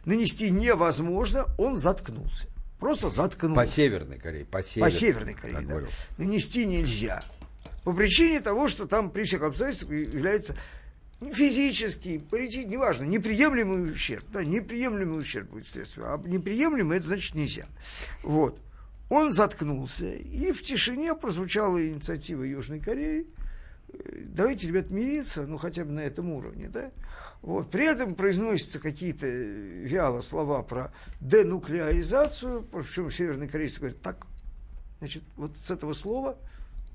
нанести невозможно, он заткнулся. Просто заткнулся. По Северной Корее. По Северной, по Северной Корее, да. Нанести нельзя. По причине того, что там при всех обстоятельствах является физический, политический, неважно, неприемлемый ущерб. Да, неприемлемый ущерб будет следствие. А неприемлемый, это значит нельзя. Вот. Он заткнулся, и в тишине прозвучала инициатива Южной Кореи. Давайте, ребят, мириться, ну, хотя бы на этом уровне, да? Вот. При этом произносятся какие-то вяло слова про денуклеаризацию, причем северные корейцы говорят, так, значит, вот с этого слова,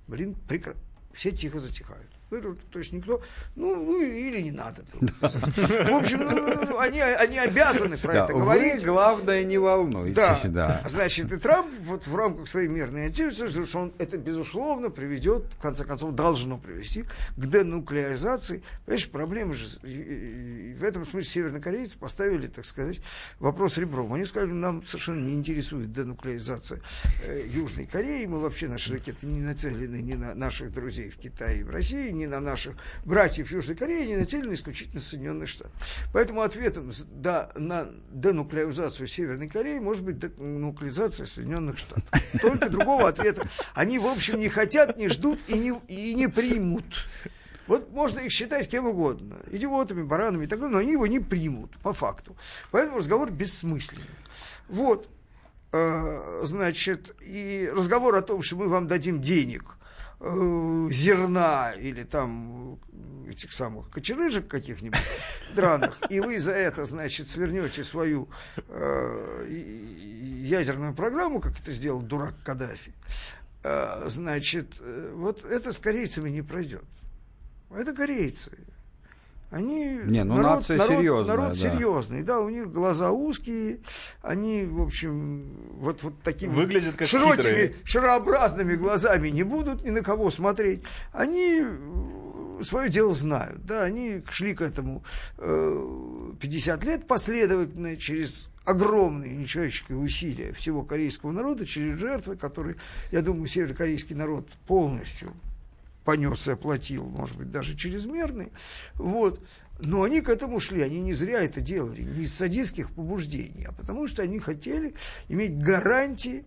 блин, прекра... все тихо затихают. То есть никто, ну, ну или не надо. В общем, ну, ну, ну, они, они обязаны про да, это говорить. Главное, не волнуйтесь. Да. да. Значит, и Трамп вот в рамках своей мирной активности, что он это, безусловно, приведет, в конце концов, должно привести к денуклеаризации. Понимаешь, проблема же, в этом смысле севернокорейцы поставили, так сказать, вопрос ребром. Они сказали, нам совершенно не интересует денуклеаризация э, Южной Кореи, мы вообще, наши ракеты не нацелены ни на наших друзей в Китае и в России, ни на наших братьев Южной Кореи, не нацелены исключительно Соединенных Штатов. Поэтому ответом да, на денуклеаризацию Северной Кореи может быть денуклеаризация Соединенных Штатов. Только другого ответа. Они, в общем, не хотят, не ждут и не, и не примут. Вот можно их считать кем угодно, идиотами, баранами и так далее, но они его не примут, по факту. Поэтому разговор бессмысленный. Вот, э, значит, и разговор о том, что мы вам дадим денег – зерна или там этих самых кочерыжек каких-нибудь драных, и вы за это, значит, свернете свою э, ядерную программу, как это сделал дурак Каддафи, э, значит, э, вот это с корейцами не пройдет. Это корейцы. Они не, ну народ, нация народ, серьезная, народ да. серьезный, да, у них глаза узкие, они, в общем, вот, вот такими Выглядят как широкими, хитрые. шарообразными глазами не будут ни на кого смотреть. Они э, свое дело знают, да, они шли к этому э, 50 лет последовательно через огромные нечеловеческие усилия всего корейского народа через жертвы, которые, я думаю, северокорейский народ полностью понес и оплатил, может быть, даже чрезмерный. Вот. Но они к этому шли, они не зря это делали, не из садистских побуждений, а потому что они хотели иметь гарантии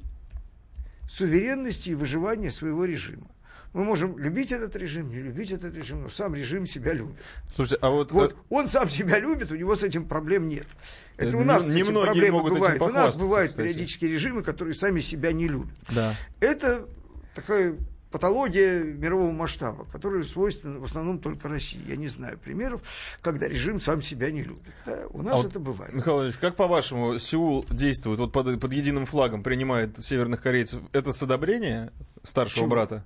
суверенности и выживания своего режима. Мы можем любить этот режим, не любить этот режим, но сам режим себя любит. Слушайте, а вот... вот он сам себя любит, у него с этим проблем нет. Это, это у нас не, с этим проблемы бывают. У нас бывают кстати. периодически режимы, которые сами себя не любят. Да. Это такая патология мирового масштаба, которая свойственна в основном только России. Я не знаю примеров, когда режим сам себя не любит. Да, у нас а это бывает. Михаил Ильич, как по-вашему Сеул действует, вот под, под единым флагом принимает северных корейцев? Это с одобрения старшего Почему? брата?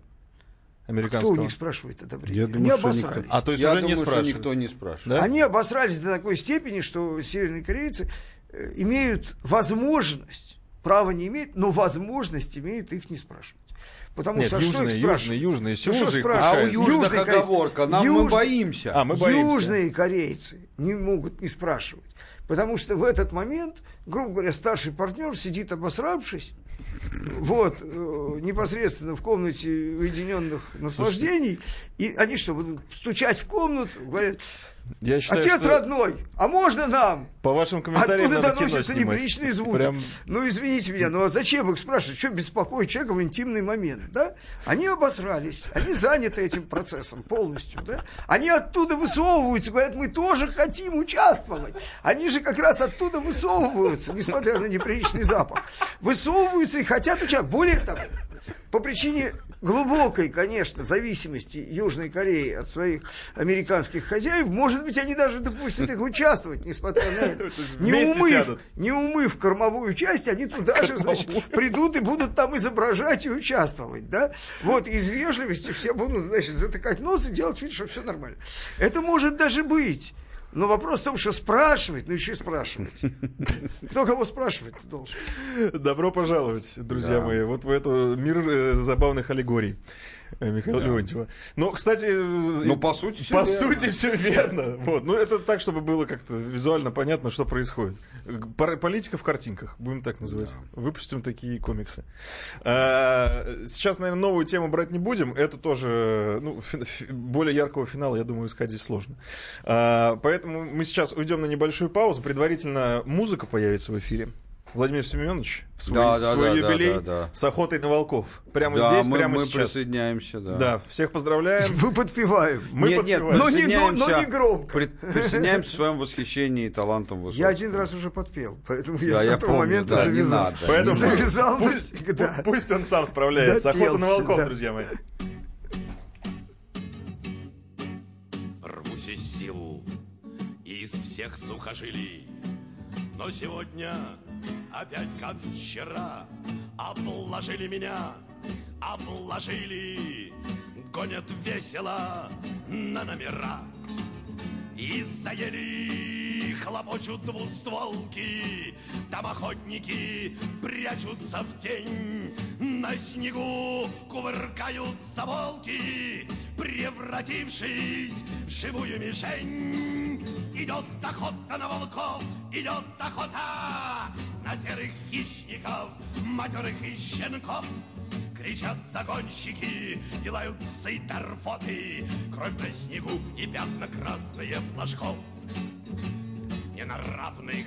американского. Кто у них спрашивает одобрение? Я думаю, Они обосрались. Никто... А то есть Я уже думаю, не спрашивают. никто не спрашивает. Да? Они обосрались до такой степени, что северные корейцы э, имеют возможность, право не имеют, но возможность имеют их не спрашивать. Потому Нет, что южные, а что их южные, южные, ну, спрашивают? А у южных южные оговорка, нам юж... мы боимся. А, мы боимся. Южные корейцы не могут не спрашивать. Потому что в этот момент, грубо говоря, старший партнер сидит обосравшись, вот, э, непосредственно в комнате уединенных наслаждений, и они что, будут стучать в комнату, говорят, я считаю, Отец что... родной, а можно нам? По вашим комментариям Оттуда доносятся неприличные звуки. Прям... Ну, извините меня, а зачем их спрашивать? Что беспокоить человека в интимный момент, да? Они обосрались, они заняты этим процессом полностью, да? Они оттуда высовываются, говорят, мы тоже хотим участвовать. Они же как раз оттуда высовываются, несмотря на неприличный запах. Высовываются и хотят участвовать. Более того, по причине глубокой, конечно, зависимости Южной Кореи от своих американских хозяев, может быть, они даже допустят их участвовать, несмотря на это. Не умыв, не умыв кормовую часть, они туда же, значит, придут и будут там изображать и участвовать, да? Вот, из вежливости все будут, значит, затыкать нос и делать вид, что все нормально. Это может даже быть. Но вопрос в том, что спрашивать, ну еще и спрашивать. Кто кого спрашивать должен? Добро пожаловать, друзья да. мои, вот в этот мир э, забавных аллегорий. Э, Михаила да. Леонтьева. Но, кстати... Ну, по сути, все По верно. сути, все верно. Вот. Ну, это так, чтобы было как-то визуально понятно, что происходит. Политика в картинках, будем так называть. Да. Выпустим такие комиксы. А, сейчас, наверное, новую тему брать не будем. Это тоже, ну, более яркого финала, я думаю, искать здесь сложно. А, поэтому мы сейчас уйдем на небольшую паузу. Предварительно музыка появится в эфире. Владимир Семенович в свой, да, да, свой да, юбилей да, да, да. с охотой на волков. Прямо да, здесь, мы, прямо мы сейчас. присоединяемся, да. Да, всех поздравляем. Мы подпеваем. Мы нет, подпеваем. нет, но, не, но, но не громко. При, присоединяемся в своем восхищении и талантом Высоцкого. Я один раз уже подпел, поэтому я да, с я этого помню, момента да, завязал. надо, поэтому завязал пусть, навсегда. Пусть он сам справляется. Допелся, Охота на волков, да. друзья мои. Рвусь из сил, из всех сухожилий, но сегодня опять как вчера. Обложили меня, обложили. Гонят весело на номера. И заели хлопочут двустволки Там охотники прячутся в тень На снегу кувыркаются волки Превратившись в живую мишень Идет охота на волков, идет охота на серых хищников, матерых и щенков. Кричат загонщики, делаются и торфоты, Кровь на снегу и пятна красные флажков. Не на равных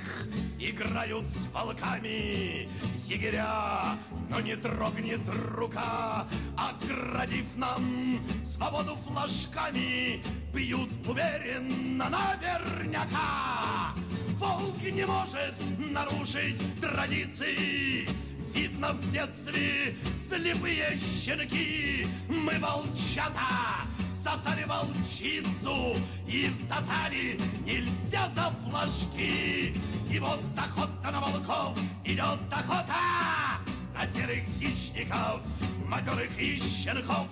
играют с волками егеря, но не дрогнет рука, оградив нам свободу флажками, бьют уверенно наверняка. Волк не может нарушить традиции. Видно в детстве слепые щенки. Мы волчата, сосали волчицу и всосали нельзя за флажки. И вот охота на волков, идет охота на серых хищников, матерых и щенков.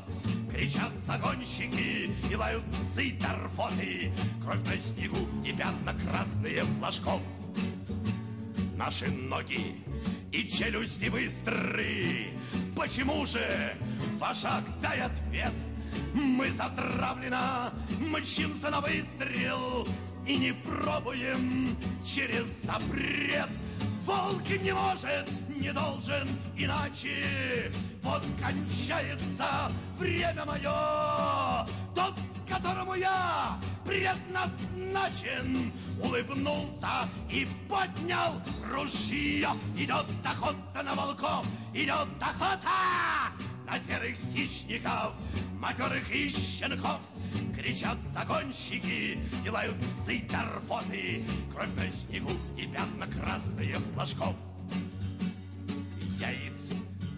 Кричат загонщики и лают псы торфоты, Кровь на снегу и пятна красные флажков. Наши ноги и челюсти быстры. Почему же, вожак, дай ответ? Мы затравлено мчимся на выстрел И не пробуем через запрет волк не может, не должен иначе. Вот кончается время мое, тот, которому я предназначен, улыбнулся и поднял ружье. Идет охота на волков, идет охота на серых хищников, матерых и щенков. Кричат загонщики, делают псы торфоны, Кровь на снегу и пятна красные флажков. Я из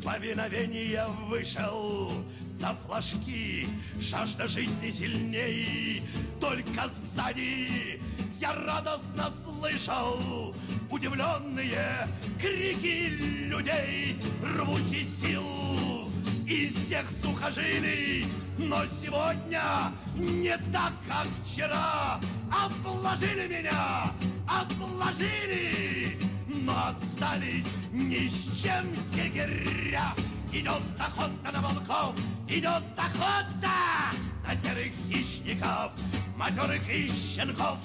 повиновения вышел за флажки, Жажда жизни сильней, только сзади. Я радостно слышал Удивленные крики людей, рвусь из сил из всех сухожилий, но сегодня не так, как вчера. Обложили меня, обложили, но остались ни с чем егеря. Идет охота на волков, идет охота на серых хищников, матерых и щенков.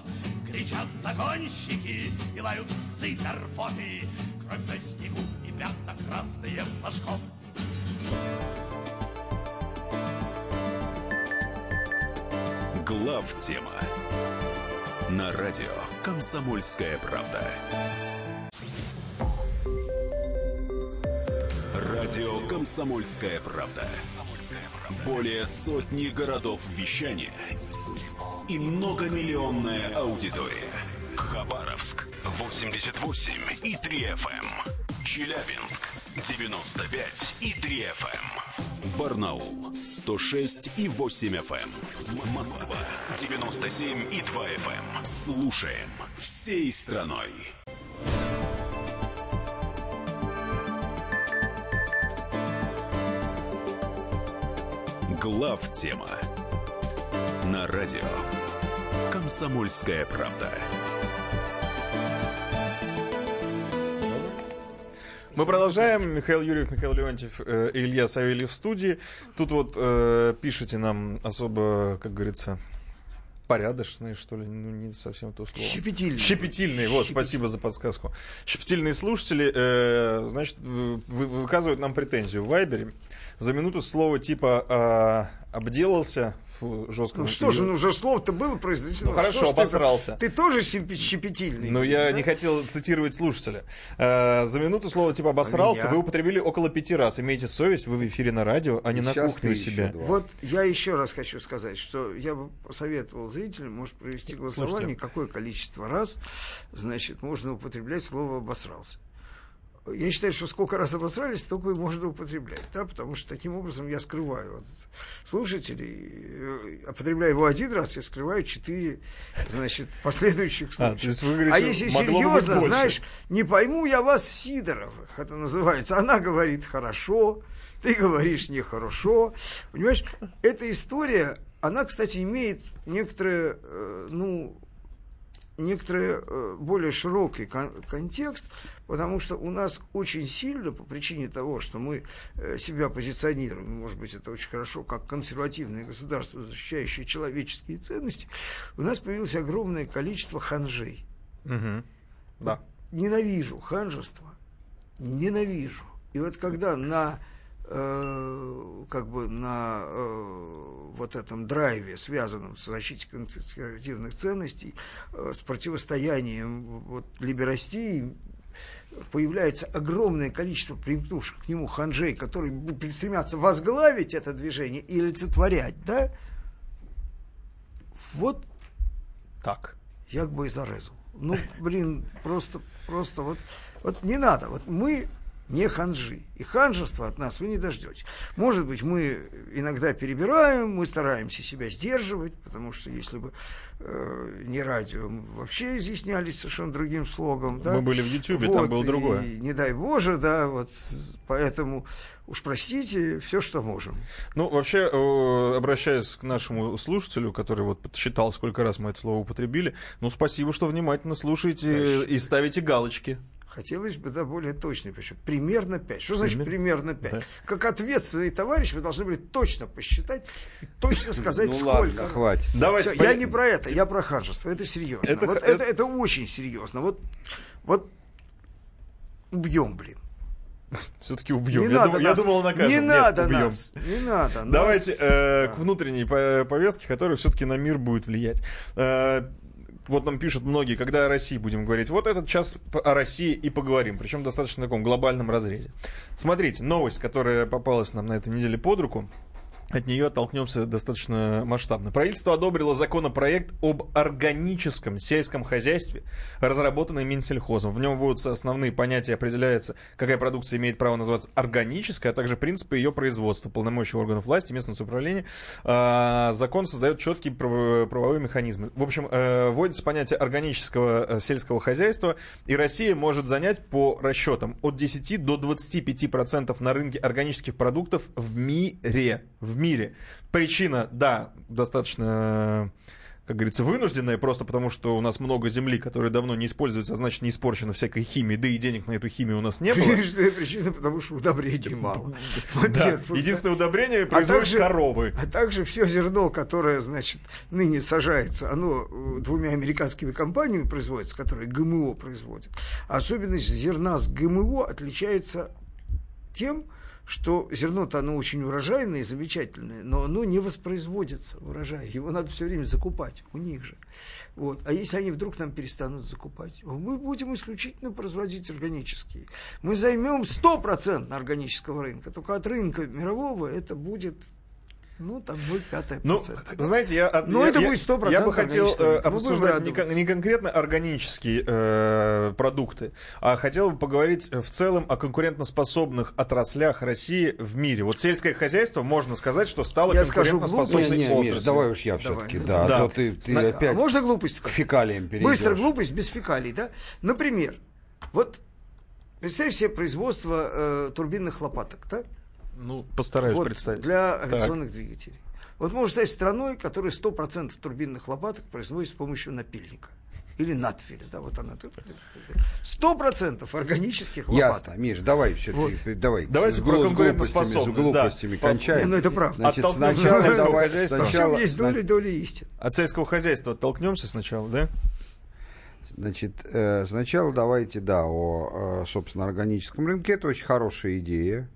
Кричат загонщики и лают псы торфоты, кровь на снегу и пятна красные флажков. Глав тема на радио Комсомольская правда. Радио Комсомольская правда. Более сотни городов вещания и многомиллионная аудитория. Хабаровск 88 и 3 FM. Челябинск 95 и 3 FM. Барнаул 106 и 8 FM. Москва 97 и 2 FM. Слушаем всей страной. Глав тема на радио Комсомольская правда. Мы продолжаем. Михаил Юрьев, Михаил Леонтьев э, Илья Савельев в студии. Тут вот э, пишите нам особо, как говорится, порядочные, что ли, ну не совсем то слово. Щепетильные. Щепетильные, вот, спасибо за подсказку. Щепетильные слушатели, э, значит, вы, вы- выказывают нам претензию в Вайбере. За минуту слово типа а, обделался в жестком... Ну что же, ну уже слово-то было произнесено. Ну, хорошо, Что ты обосрался. там- Ты, тоже щепетильный. Но я да? не хотел цитировать слушателя. Э, за минуту слово типа обосрался меня? вы употребили около пяти раз. Имейте совесть, вы в эфире на радио, а не И на кухне у ты себя. два. Вот я еще раз хочу сказать, что я бы посоветовал зрителям, может, провести голосование, Слушайте. какое количество раз, значит, можно употреблять слово «обосрался». Я считаю, что сколько раз обосрались, столько и можно употреблять, да, потому что таким образом я скрываю от слушателей, э, употребляя его один раз, я скрываю четыре, значит, последующих А, случая. то есть вы говорите, а если серьезно, знаешь, не пойму я вас, Сидоровых, это называется. Она говорит хорошо, ты говоришь нехорошо. Понимаешь, эта история, она, кстати, имеет некоторое, э, ну, некоторый э, более широкий кон- контекст, потому что у нас очень сильно, по причине того, что мы э, себя позиционируем, может быть, это очень хорошо, как консервативное государство, защищающее человеческие ценности, у нас появилось огромное количество ханжей. Мгм. Да. Ненавижу ханжество, ненавижу. И вот когда на э, как бы на э, вот этом драйве, связанном с защитой консервативных ценностей, э, с противостоянием вот, либерастии, появляется огромное количество примкнувших к нему ханжей, которые стремятся возглавить это движение и олицетворять, да? Вот Так. я как бы и зарезал. Ну, блин, просто, просто вот, вот не надо. Вот мы не ханжи. И ханжества от нас вы не дождетесь. Может быть, мы иногда перебираем, мы стараемся себя сдерживать, потому что если бы э, не радио, мы вообще изъяснялись совершенно другим слогом. Да? Мы были в Ютьюбе, там было и другое. не дай Боже, да, вот поэтому уж простите, все, что можем. Ну, вообще, э, обращаясь к нашему слушателю, который вот подсчитал, сколько раз мы это слово употребили, ну, спасибо, что внимательно слушаете и ставите галочки. Хотелось бы, да, более точно, причем примерно 5. Что значит Примерно? примерно 5? Да. Как ответственный товарищ вы должны были точно посчитать и точно сказать, Ну сколько. ладно, хватит. Давайте по- я не про это, я про ханжество. Это серьезно. Это- вот это- это, это очень серьезно. Вот, вот убьем, блин. Все-таки убьем. Не я, надо дум, нас, я думал, накажем. Не Нет, надо убьем. нас, не надо нас. Давайте э, Да. к внутренней по- повестке, которая все-таки на мир будет влиять. Э, вот нам пишут многие, когда о России будем говорить. Вот этот час о России и поговорим, причем в достаточно таком глобальном разрезе. Смотрите, новость, которая попалась нам на этой неделе под руку. От нее оттолкнемся достаточно масштабно. Правительство одобрило законопроект об органическом сельском хозяйстве, разработанный Минсельхозом. В нем будут основные понятия, определяется, какая продукция имеет право называться органической, а также принципы ее производства, полномочия органов власти, местного самоуправления. А, Закон создает четкие прав- правовые механизмы. В общем, э, вводится понятие органического э, сельского хозяйства, и Россия может занять по расчетам от 10 до 25% на рынке органических продуктов в мире. В мире. Причина, да, достаточно как говорится, вынужденная, просто потому что у нас много земли, которая давно не используется, а значит не испорчена всякой химией, да и денег на эту химию у нас не было. Единственная причина, потому что удобрений мало. Да, единственное удобрение А производят коровы. А также все зерно, которое, значит, ныне сажается, оно э, двумя американскими компаниями производится, которые ГМО производят. Особенность зерна с ГМО отличается тем, что зерно-то оно очень урожайное и замечательное, но оно не воспроизводится, урожай. Его надо все время закупать у них же. Вот. А если они вдруг нам перестанут закупать, мы будем исключительно производить органические. Мы займем 100% органического рынка, только от рынка мирового это будет ну, там 0,5%. Ну, знаете, я, от- Ну, я, это я- будет 100% я бы хотел э, будем обсуждать не, кон- не конкретно органические э, продукты, а хотел бы поговорить в целом о конкурентоспособных отраслях России в мире. Вот сельское хозяйство, можно сказать, что стало Я скажу конкурентоспособной Не, не, Миш, отраслью. давай уж я Давай. все-таки, да, Да. а то ты, ты Зна- А опять можно глупость к сказать? фекалиям перейдешь. Быстро глупость без фекалий, да? Например, вот представь себе производство э, турбинных лопаток, да? Ну, постараюсь Вот, представить. для авиационных двигателей. Вот можно стать страной, которая 100% турбинных лопаток производит с помощью напильника. Или надфиля, да, вот она. Сто процентов органических лопаток. Ясно, Миш, давай все-таки, давай. Давайте с про с конкурентоспособность, глупостями, с да. глупостями По- кончаем. Не, ну это правда. Значит, сначала, от сельского давай, хозяйства. Сначала, есть доля, доля истины. От сельского хозяйства оттолкнемся сначала, да? Значит, э, сначала давайте, да, о, э, собственно, органическом рынке. Это очень хорошая идея,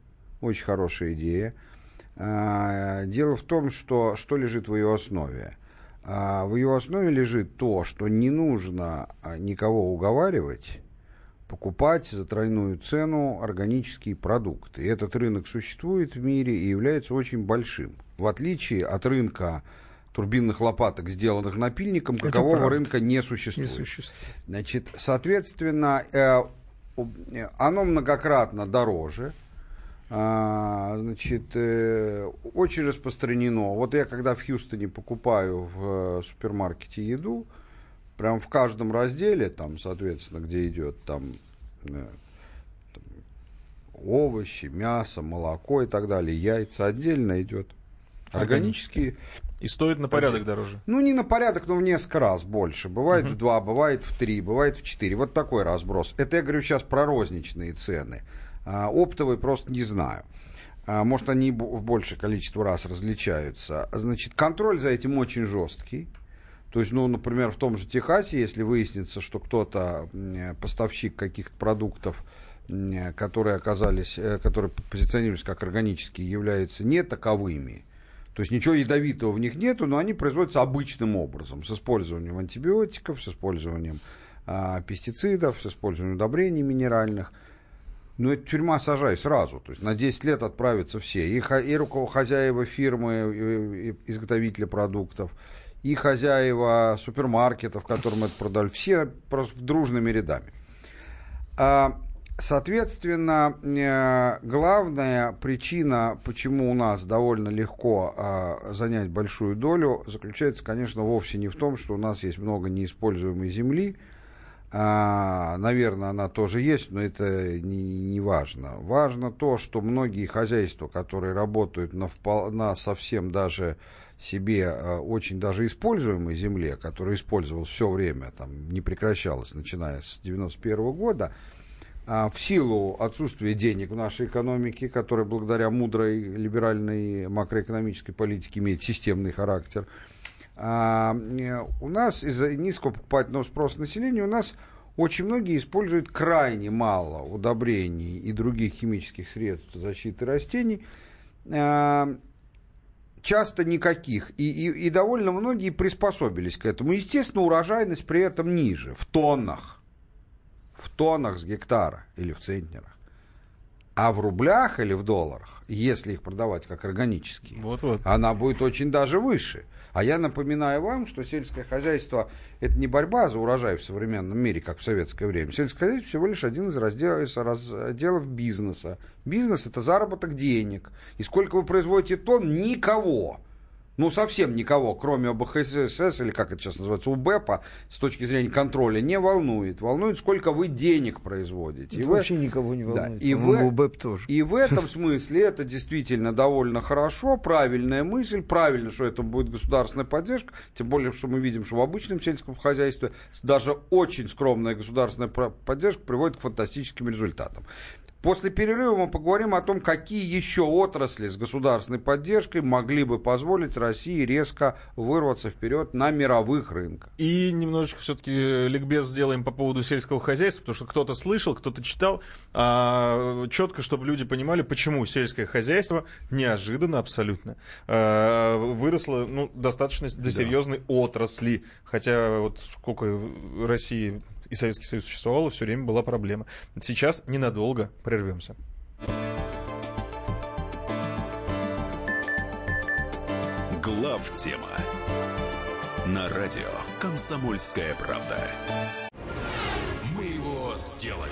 очень хорошая идея. А, Дело в том, что что лежит в ее основе. А, В ее основе лежит то, что не нужно а, никого уговаривать покупать за тройную цену органические продукты. И этот рынок существует в мире и является очень большим. В отличие от рынка турбинных лопаток, сделанных напильником, какового правда. рынка не Не существует. существует. Значит, соответственно, э, э, оно многократно дороже. А, значит, э, очень распространено. Вот я когда в Хьюстоне покупаю в э, супермаркете еду, прям в каждом разделе, там, соответственно, где идет там, э, там овощи, мясо, молоко и так далее, яйца отдельно идет. Органические И стоит на порядок дороже. ну, не на порядок, но в несколько раз больше. Бывает в два, бывает в три, бывает в четыре. Вот такой разброс. Это я говорю сейчас про розничные цены. А, оптовые просто не знаю. А, может, они в большее количество раз различаются. Значит, контроль за этим очень жесткий. То есть, ну, например, в том же Техасе, если выяснится, что кто-то, м, поставщик каких-то продуктов, м, которые оказались, э, которые позиционируются как органические, являются не таковыми, то есть ничего ядовитого в них нету, но они производятся обычным образом, с использованием антибиотиков, с использованием а, пестицидов, с использованием удобрений минеральных. Ну, это тюрьма сажай сразу. То есть на 10 лет отправятся все. И, и руко- хозяева фирмы, и- и изготовителя продуктов, и хозяева супермаркетов, которым это продали. Все просто дружными рядами. А, Соответственно, э, главная причина, почему у нас довольно легко а, занять большую долю, заключается, конечно, вовсе не в том, что у нас есть много неиспользуемой земли. А, Наверное, она тоже есть, но это не, не важно. Важно то, что многие хозяйства, которые работают на, на совсем даже себе э, очень даже используемой земле, которая использовалась все время, там, не прекращалась, начиная с 91 года, а, в силу отсутствия денег в нашей экономике, которая благодаря мудрой либеральной макроэкономической политике имеет системный характер, а, э, у нас из-за низкого покупательного спроса населения у нас очень многие используют крайне мало удобрений и других химических средств защиты растений, э, часто никаких, и, и, и довольно многие приспособились к этому. Естественно, урожайность при этом ниже, в тоннах, в тоннах с гектара или в центнерах. А в рублях или в долларах, если их продавать как органические, вот -вот. она будет очень даже выше. А я напоминаю вам, что сельское хозяйство – это не борьба за урожай в современном мире, как в советское время. Сельское хозяйство всего лишь один из разделов, разделов бизнеса. Бизнес – это заработок денег. И сколько вы производите тонн – никого ну, совсем никого, кроме ОБХСС, или как это сейчас называется, УБЭПа, с точки зрения контроля, не волнует. Волнует, сколько вы денег производите. Это и вообще вы... никого не волнует. Да, и, в... УБЭП тоже. и в этом смысле это действительно довольно хорошо, правильная мысль, правильно, что это будет государственная поддержка, тем более, что мы видим, что в обычном сельском хозяйстве даже очень скромная государственная поддержка приводит к фантастическим результатам. После перерыва мы поговорим о том, какие еще отрасли с государственной поддержкой могли бы позволить России резко вырваться вперед на мировых рынках. И немножечко все-таки ликбез сделаем по поводу сельского хозяйства, потому что кто-то слышал, кто-то читал, а, четко, чтобы люди понимали, почему сельское хозяйство неожиданно абсолютно а, выросло ну, достаточно до серьезной да. отрасли. Хотя вот сколько России и Советский Союз существовал, все время была проблема. Сейчас ненадолго прервемся. Глав тема на радио Комсомольская правда. Мы его сделали.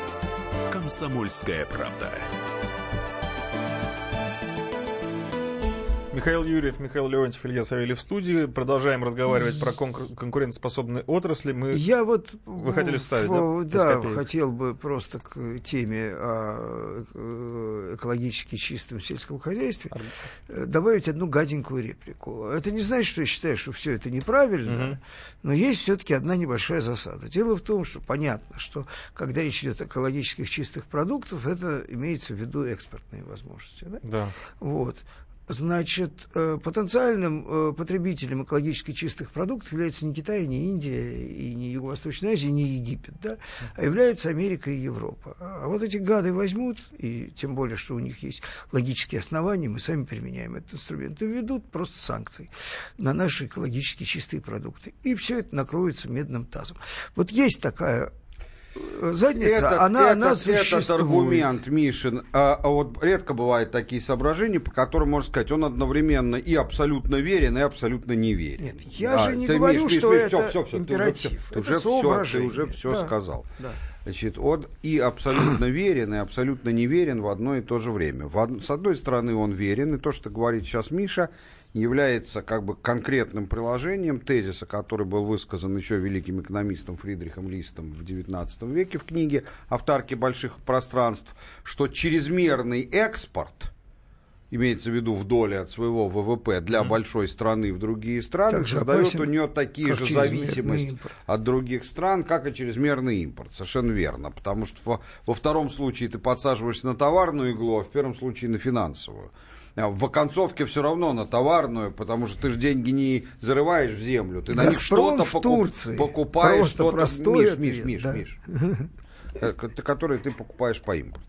«Комсомольская правда». Михаил Юрьев, Михаил Леонтьев, Илья Савельев в студии. Продолжаем разговаривать про конкур- конкурентоспособные отрасли. Мы... Я вот... Вы хотели вставить, в, да? Да, хотел бы просто к теме о э, экологически чистом сельском хозяйстве Ар... добавить одну гаденькую реплику. Это не значит, что я считаю, что все это неправильно, угу. но есть все-таки одна небольшая засада. Дело в том, что понятно, что когда речь идет о экологических чистых продуктах, это имеется в виду экспортные возможности. Да? да. Вот. Значит, э, потенциальным э, потребителем экологически чистых продуктов является не Китай, не Индия, и не Юго-Восточная Азия, не Египет, да, а является Америка и Европа. А вот эти гады возьмут, и тем более, что у них есть логические основания, мы сами применяем этот инструмент, и введут просто санкции на наши экологически чистые продукты. И все это накроется медным тазом. Вот есть такая задница, этот, она, этот, она существует. Этот аргумент, Мишин, а, а вот редко бывают такие соображения, по которым, можно сказать, он одновременно и абсолютно верен, и абсолютно не верен. Нет, я а, же не ты, говорю, Миш, что Миш, это все, все, императив. Ты уже, ты уже все, ты уже все да, сказал. Да. Значит, он и абсолютно верен, и абсолютно не верен в одно и то же время. В, с одной стороны, он верен, и то, что говорит сейчас Миша, является как бы конкретным приложением тезиса, который был высказан еще великим экономистом Фридрихом Листом в XIX веке в книге «Автарки больших пространств», что чрезмерный экспорт, имеется в виду в доле от своего ВВП для mm. большой страны в другие страны, так создает у нее такие же зависимости от других стран, как и чрезмерный импорт. Совершенно верно. Потому что во, во втором случае ты подсаживаешься на товарную иглу, а в первом случае на финансовую. А в оконцовке все равно на товарную, потому что ты же деньги не зарываешь в землю, ты на них что-то покуп, покупаешь, что-то... Миш, Миш, Миш, да. Миш, э, которые ты покупаешь по импорту.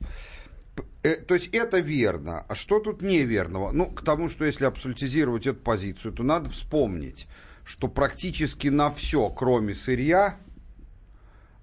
Э, то есть это верно. А что тут неверного? Ну, к тому, что если абсолютизировать эту позицию, то надо вспомнить, что практически на все, кроме сырья,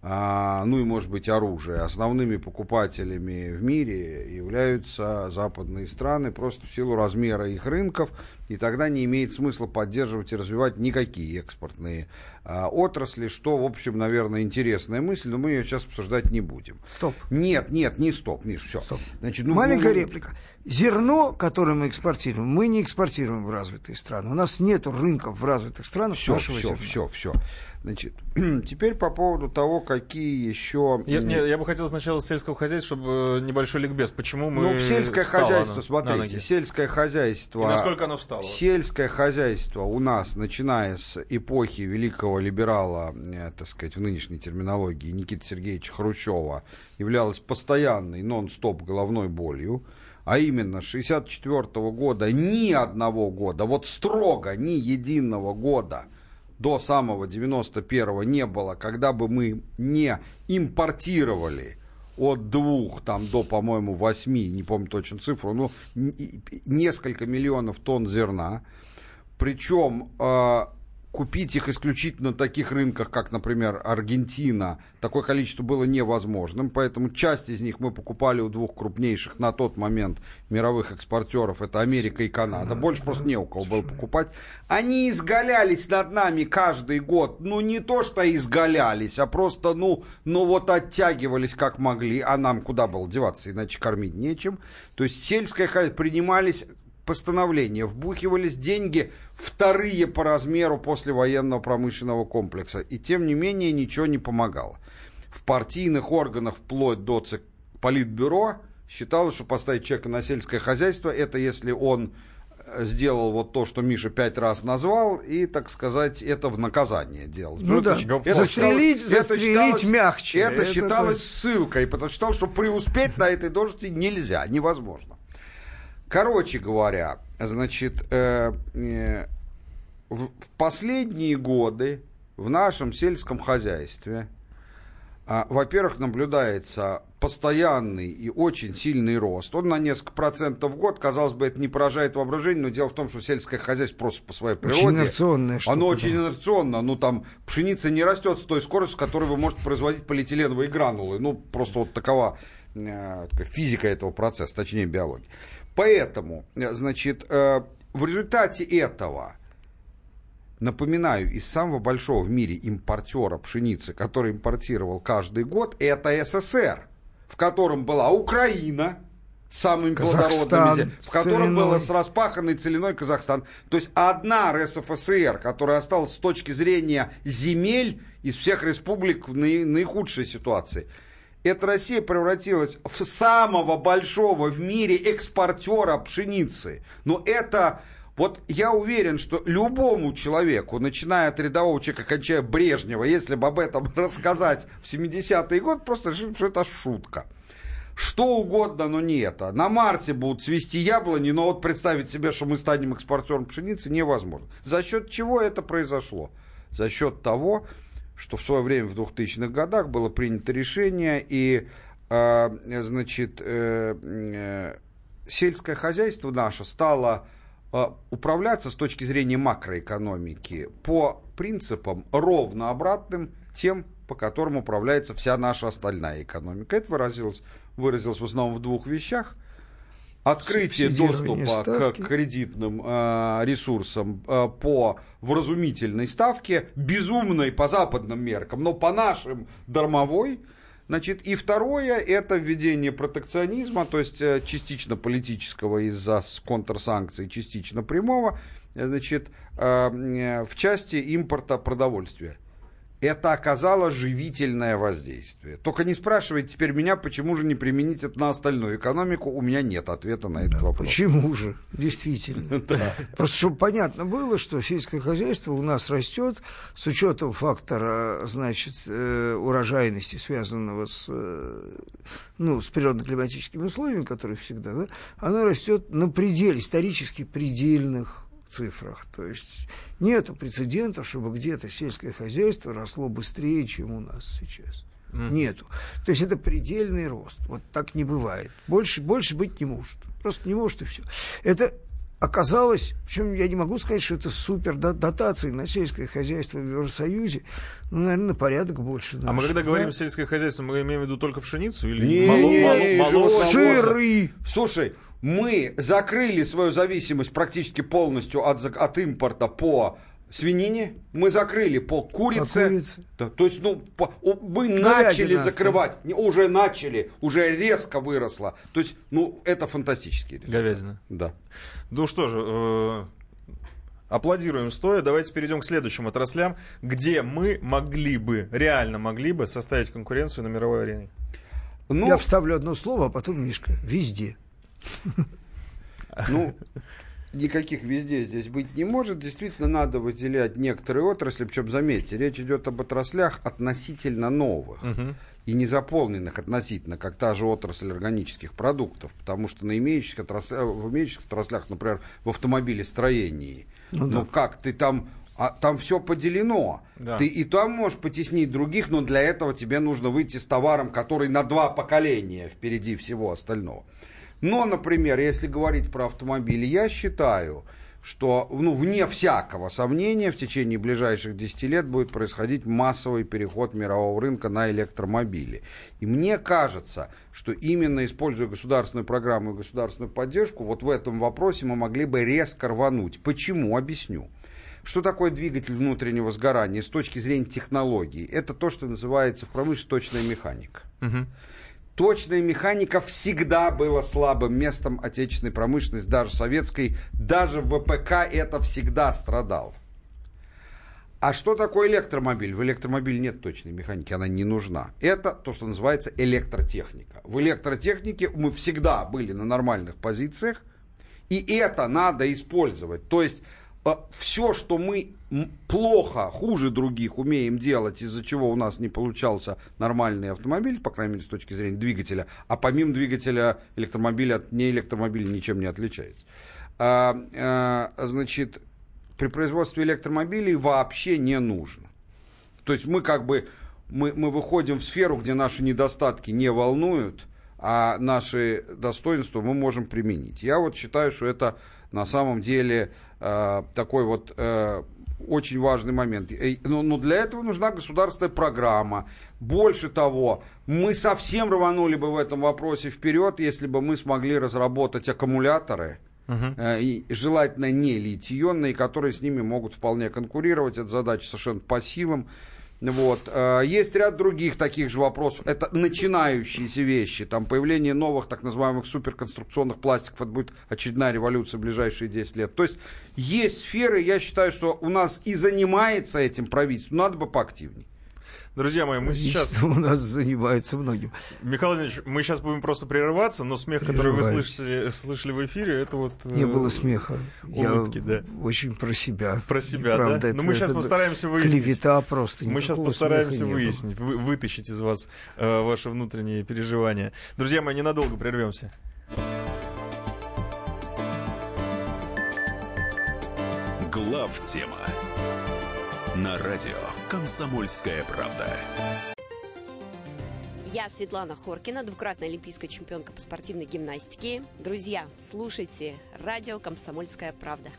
ну и, может быть, оружие. Основными покупателями в мире являются западные страны, просто в силу размера их рынков и тогда не имеет смысла поддерживать и развивать никакие экспортные а, отрасли, что, в общем, наверное, интересная мысль, но мы ее сейчас обсуждать не будем. Стоп. Нет, нет, не стоп, Миш, все. Стоп. Значит, ну, Маленькая ну, реплика. Зерно, которое мы экспортируем, мы не экспортируем в развитые страны. У нас нет рынков в развитых странах все, все. Все, все, все. Значит, теперь по поводу того, какие еще... Я, не, я бы хотел сначала сельского хозяйства, чтобы э, небольшой ликбез. Почему мы... Ну, сельское хозяйство, оно, смотрите, сельское хозяйство... И насколько оно встало? Сельское хозяйство у нас, начиная с эпохи великого либерала, э, так сказать, в нынешней терминологии, Никиты Сергеевича Хрущева, являлось постоянной нон-стоп головной болью а именно 64 -го года ни одного года, вот строго ни единого года – до самого 91-го не было, когда бы мы не импортировали от двух там до, по-моему, восьми, не помню точно цифру, ну, несколько миллионов тонн зерна. Причем э, купить их исключительно на таких рынках, как, например, Аргентина, такое количество было невозможным, поэтому часть из них мы покупали у двух крупнейших на тот момент мировых экспортеров, это Америка и Канада, больше просто не у кого было покупать. Они изгалялись над нами каждый год, ну не то что изгалялись, а просто, ну, ну вот оттягивались как могли, а нам куда было деваться, иначе кормить нечем. То есть сельское хозяйство принимались постановления, вбухивались деньги вторые по размеру после военного промышленного комплекса. И тем не менее ничего не помогало. В партийных органах вплоть до ЦИК, Политбюро считалось, что поставить человека на сельское хозяйство, это если он э, сделал вот то, что Миша пять раз назвал, и, так сказать, это в наказание делал. Ну, да, это застрелить, считалось, застрелить это считалось, мягче. Это, это считалось это... ссылкой, потому что считал, что преуспеть на этой должности нельзя, невозможно. Короче говоря, значит, э, э, в, последние годы в нашем сельском хозяйстве, э, во-первых, наблюдается постоянный и очень сильный рост. Он на несколько процентов в год, казалось бы, это не поражает воображение, но дело в том, что сельское хозяйство просто по своей природе... Очень инерционное. Оно очень инерционно. Ну, там, пшеница не растет с той скоростью, с которой вы можете производить полиэтиленовые гранулы. Ну, просто вот такова э, физика этого процесса, точнее, биология. Поэтому, значит, э, в результате этого, напоминаю, из самого большого в мире импортера пшеницы, который импортировал каждый год, это СССР, в котором была Украина, самыми плодородными, в котором было с распаханной целиной Казахстан. То есть одна РСФСР, которая осталась с точки зрения земель из всех республик в наихудшей ситуации – эта Россия превратилась в самого большого в мире экспортера пшеницы. Но это... Вот я уверен, что любому человеку, начиная от рядового человека, кончая Брежнева, если бы об этом рассказать в 70-е годы, просто что это шутка. Что угодно, но не это. На Марсе будут цвести яблони, но вот представить себе, что мы станем экспортером пшеницы, невозможно. За счет чего это произошло? За счет того, что в свое время в 2000-х годах было принято решение, и, э, значит, э, э, сельское хозяйство наше стало э, управляться с точки зрения макроэкономики по принципам ровно обратным тем, по которым управляется вся наша остальная экономика. Это выразилось, выразилось в основном в двух вещах – открытие доступа к кредитным э, ресурсам э, по вразумительной ставке, безумной по западным меркам, но по нашим дармовой. Значит, и второе – это введение протекционизма, то есть э, частично политического из-за контрсанкций, частично прямого, значит, э, э, в части импорта продовольствия это оказало живительное воздействие. Только не спрашивайте теперь меня, почему же не применить это на остальную экономику, у меня нет ответа на этот да, вопрос. Почему же, действительно. Просто чтобы понятно было, что сельское хозяйство у нас растет с учетом фактора, значит, э, урожайности, связанного с, э, ну, с природно-климатическими условиями, которые всегда, да, оно растет на пределе, исторически предельных цифрах. То есть нет прецедентов, чтобы где-то сельское хозяйство росло быстрее, чем у нас сейчас. Mm. Нету. То есть это предельный рост. Вот так не бывает. Больше, больше быть не может. Просто не может и все. Это оказалось, причем я не могу сказать, что это супер дотации на сельское хозяйство в Евросоюзе, ну, наверное, на порядок больше. Наших, а мы когда да? говорим сельское хозяйство, мы имеем в виду только пшеницу или мало, сыры? Слушай, мы закрыли свою зависимость практически полностью от, от импорта по свинине, мы закрыли по курице. По курице. Да, то есть, ну, по, мы Говядина начали закрывать, не, уже начали, уже резко выросло. То есть, ну, это фантастический результат. Говядина. Да. Ну что же, э, аплодируем стоя. Давайте перейдем к следующим отраслям, где мы могли бы, реально могли бы составить конкуренцию на мировой арене. Ну, Я вставлю одно слово, а потом Мишка. Везде. Ну, никаких везде здесь быть не может. Действительно, надо выделять некоторые отрасли. Причем, заметьте, речь идет об отраслях относительно новых. Угу. И не заполненных относительно, как та же отрасль органических продуктов. Потому что на имеющихся отраслях, в имеющихся отраслях, например, в автомобилестроении, ну, ну да. как ты там а там все поделено. Да. Ты и там можешь потеснить других, но для этого тебе нужно выйти с товаром, который на два поколения впереди всего остального. Но, например, если говорить про автомобили, я считаю, что, ну, вне всякого сомнения, в течение ближайших 10 лет будет происходить массовый переход мирового рынка на электромобили. И мне кажется, что именно используя государственную программу и государственную поддержку, вот в этом вопросе мы могли бы резко рвануть. Почему? Объясню. Что такое двигатель внутреннего сгорания с точки зрения технологий? Это то, что называется в промышленности точная механика. Угу. Точная механика всегда была слабым местом отечественной промышленности, даже советской, даже в ВПК это всегда страдал. А что такое электромобиль? В электромобиле нет точной механики, она не нужна. Это то, что называется электротехника. В электротехнике мы всегда были на нормальных позициях, и это надо использовать. То есть все, что мы плохо, хуже других умеем делать, из-за чего у нас не получался нормальный автомобиль, по крайней мере, с точки зрения двигателя, а помимо двигателя электромобиля от неэлектромобиля ничем не отличается. А, а, значит, при производстве электромобилей вообще не нужно. То есть мы как бы мы, мы выходим в сферу, где наши недостатки не волнуют, а наши достоинства мы можем применить. Я вот считаю, что это на самом деле э, такой вот э, очень важный момент. Но, но для этого нужна государственная программа. Больше того, мы совсем рванули бы в этом вопросе вперед, если бы мы смогли разработать аккумуляторы, uh-huh. и желательно не литий-ионные, которые с ними могут вполне конкурировать. Это задача совершенно по силам. Вот. Э, есть ряд других таких же вопросов. Это начинающиеся вещи. Там появление новых так называемых суперконструкционных пластиков. Это будет очередная революция в ближайшие 10 лет. То есть есть сферы, я считаю, что у нас и занимается этим правительство. Надо бы поактивнее. Друзья мои, мы сейчас... у нас занимается многим. Михаил Владимирович, мы сейчас будем просто прерываться, но смех, который вы слышали, слышали в эфире, это вот... Не было э, смеха. Улыбки, Я да. очень про себя. Про себя, Правда, да? Это, но мы сейчас постараемся выяснить... Клевета просто. Мы сейчас постараемся выяснить, вы, вытащить из вас э, ваши внутренние переживания. Друзья мои, ненадолго прервемся. Глав тема на радио «Комсомольская правда». Я Светлана Хоркина, двукратная олимпийская чемпионка по спортивной гимнастике. Друзья, слушайте радио «Комсомольская правда».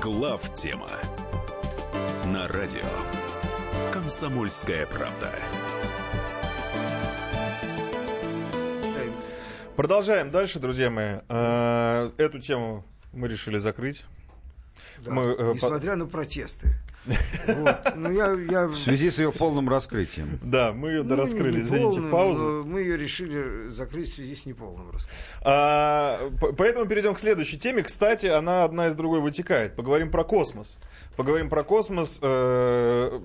Глав тема на радио «Комсомольская правда». Продолжаем дальше, друзья мои. Э, эту тему мы решили закрыть. Да, мы, э, несмотря по... на протесты. Вот. Ну, я, я... В связи с ее полным раскрытием. Да, мы ее ну, раскрыли, извините, полным, паузу. Мы ее решили закрыть в связи с неполным раскрытием. А, поэтому перейдем к следующей теме. Кстати, она одна из другой вытекает. Поговорим про космос. Поговорим про космос. Э,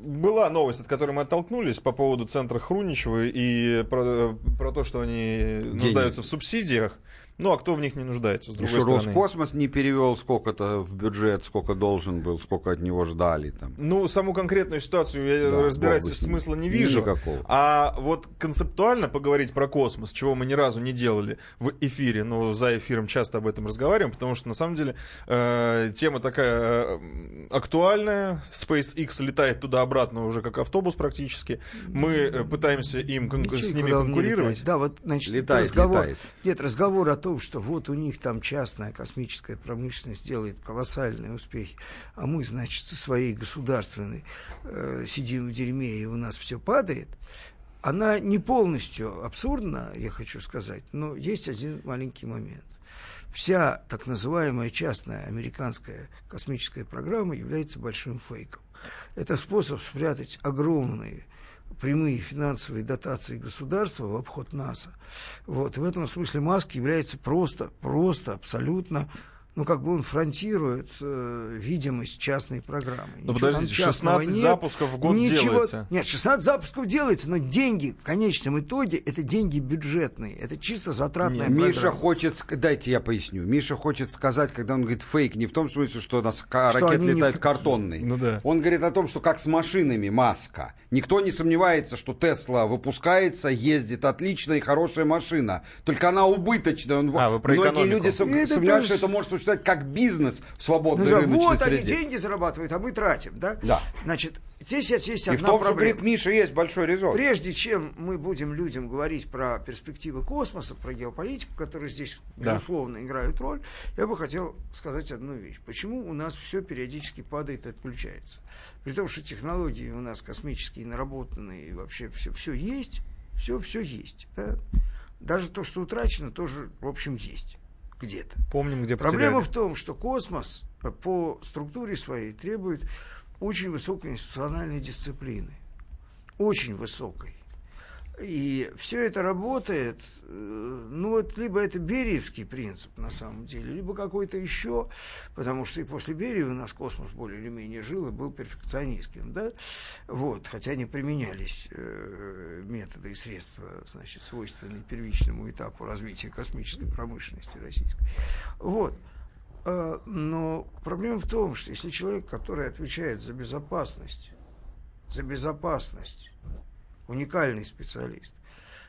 была новость, от которой мы оттолкнулись по поводу центра Хруничева и про, про то, что они нуждаются в субсидиях. Ну, а кто в них не нуждается, с другой что стороны? Роскосмос не перевел сколько-то в бюджет, сколько должен был, сколько от него ждали там. Ну, саму конкретную ситуацию я Да, разбирать смысла не вижу. Никакого. А вот концептуально поговорить про космос, чего мы ни разу не делали в эфире, но за эфиром часто об этом разговариваем, потому что на самом деле э, тема такая э, актуальная. SpaceX летает туда-обратно уже как автобус практически. Мы э, пытаемся им кон- Ничего, с ними конкурировать. Да, вот, значит, Летает, разговор, летает. Нет, разговор о том, что вот у них там частная космическая промышленность делает колоссальные успехи, а мы, значит, со своей государственной э, сидим в дерьме, и у нас все падает, она не полностью абсурдна, я хочу сказать, но есть один маленький момент. Вся так называемая частная американская космическая программа является большим фейком. Это способ спрятать огромные прямые финансовые дотации государства в обход НАСА. Вот. И в этом смысле Маск является просто, просто, абсолютно, ну, как бы он фронтирует э, видимость частной программы. Ну, подождите, частного 16 нет, запусков в год ничего- делается. Нет, 16 запусков делается, но деньги в конечном итоге это деньги бюджетные. Это чисто затратная Миша программа. хочет, ск- дайте я поясню. Миша хочет сказать, когда он говорит фейк, не в том смысле, что у нас Что ракеты они не картонные. Ну да. Он говорит о том, что как с машинами Маска. Никто не сомневается, что Тесла выпускается, ездит отлично и хорошая машина. Только она убыточная. Он, А, вы про Многие экономику. люди сом- сомневаются, что это может существовать как бизнес в Ну свободной да, рыночной вот они среде. деньги зарабатывают, а мы тратим, да? Да. Значит, здесь есть И в одна том, что проблема. говорит Миша, есть большой резон. Прежде чем мы будем людям говорить про перспективы космоса, про геополитику, которые здесь, Да. безусловно, играют роль, я бы хотел сказать одну вещь. Почему у нас все периодически падает и отключается? При том, что технологии у нас космические наработанные, и вообще все, все есть, все, все есть. да? Даже то, что утрачено, тоже, в общем, есть где-то. Помним, где Проблема потеряли. в том, что космос по структуре своей требует очень высокой институциональной дисциплины. Очень высокой. И все это работает, э, ну вот либо это Бериевский принцип на самом деле, либо какой-то еще, потому что и после Берия у нас космос более или менее жил и был перфекционистским, да, вот, хотя не применялись э, методы и средства, значит, свойственные первичному этапу развития космической промышленности российской. Вот. Э, Но проблема в том, что если человек, который отвечает за безопасность, за безопасность, уникальный специалист,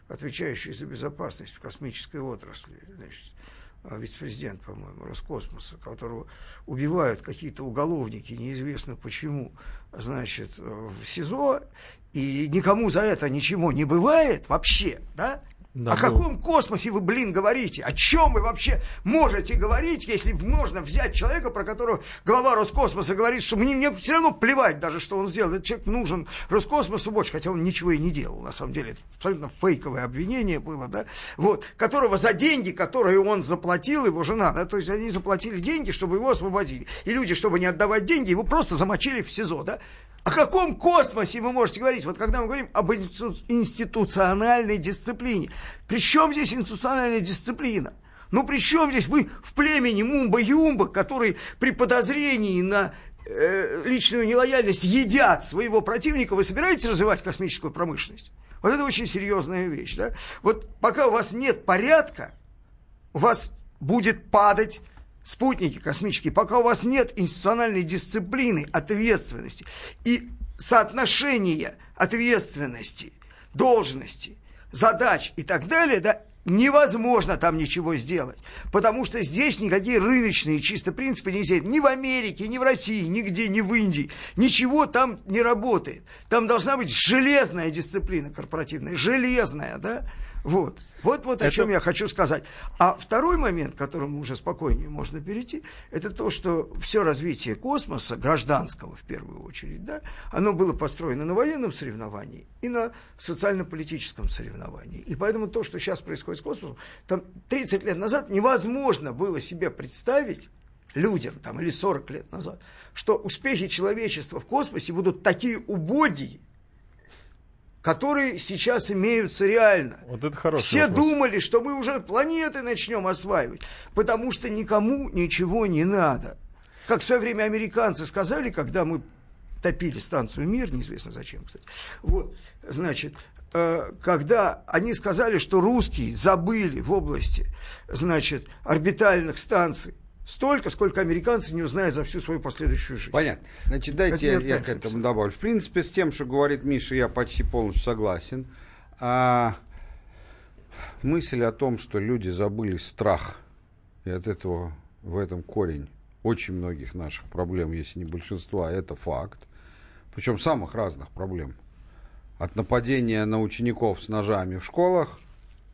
отвечающий за безопасность в космической отрасли, значит, а, вице-президент, по-моему, Роскосмоса, которого убивают какие-то уголовники, неизвестно почему, значит, э, в СИЗО, и никому за это ничего не бывает вообще, да? Да, О было. каком космосе вы, блин, говорите? О чем вы вообще можете говорить, если можно взять человека, про которого глава Роскосмоса говорит, что мне, мне все равно плевать даже, что он сделал. Этот человек нужен Роскосмосу больше, хотя он ничего и не делал. На самом деле, это абсолютно фейковое обвинение было, да? Вот, которого за деньги, которые он заплатил, его жена, да, то есть они заплатили деньги, чтобы его освободили. И люди, чтобы не отдавать деньги, его просто замочили в СИЗО, да? О каком космосе вы можете говорить? Вот когда мы говорим об институ- институциональной дисциплине. При чем здесь институциональная дисциплина? Ну, при чем здесь вы в племени Мумба-Юмба, который при подозрении на э, личную нелояльность едят своего противника, вы собираетесь развивать космическую промышленность? Вот это очень серьезная вещь, да? Вот пока у вас нет порядка, у вас будет падать спутники космические, пока у вас нет институциональной дисциплины, ответственности и соотношения ответственности, должности, задач и так далее, да, невозможно там ничего сделать. Потому что здесь никакие рыночные чисто принципы нельзя. Ни в Америке, ни в России, нигде, ни в Индии. Ничего там не работает. Там должна быть железная дисциплина корпоративная. Железная, да? Вот. Вот, вот о Это- чем я хочу сказать. А второй момент, к которому уже спокойнее можно перейти, это то, что все развитие космоса, гражданского в первую очередь, да, оно было построено на военном соревновании и на социально-политическом соревновании. И поэтому то, что сейчас происходит с космосом, там 30 лет назад невозможно было себе представить людям, там, или 40 лет назад, что успехи человечества в космосе будут такие убогие, которые сейчас имеются реально. Вот это хороший Все вопрос. думали, что мы уже планеты начнем осваивать, потому что никому ничего не надо. Как в свое время американцы сказали, когда мы топили станцию «Мир», неизвестно зачем, кстати. Вот, значит, э, когда они сказали, что русские забыли в области, значит, орбитальных станций столько, сколько американцы не узнают за всю свою последующую жизнь. Понятно. Значит, дайте я, я к этому добавлю. В принципе, с тем, что говорит Миша, я почти полностью согласен. А, мысль о том, что люди забыли страх, и от этого в этом корень очень многих наших проблем, если не большинства, это факт. Причем самых разных проблем. От нападения на учеников с ножами в школах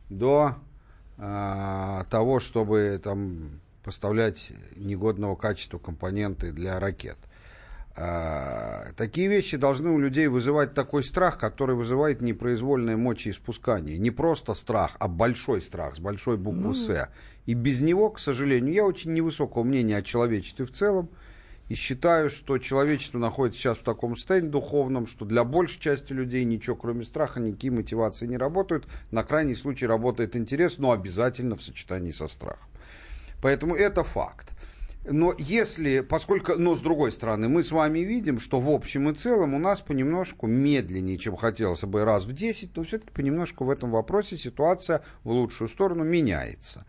до э, того, чтобы там поставлять негодного качества компоненты для ракет. А, такие вещи должны у людей вызывать такой страх, который вызывает непроизвольное мочеиспускание. Не просто страх, а большой страх с большой буквы «С». И без него, к сожалению, я очень невысокого мнения о человечестве в целом. И считаю, что человечество находится сейчас в таком состоянии духовном, что для большей части людей ничего, кроме страха, никакие мотивации не работают. На крайний случай работает интерес, но обязательно в сочетании со страхом. Поэтому это факт. Но если, поскольку, но с другой стороны, мы с вами видим, что в общем и целом у нас понемножку медленнее, чем хотелось бы раз в 10, но все-таки понемножку в этом вопросе ситуация в лучшую сторону меняется.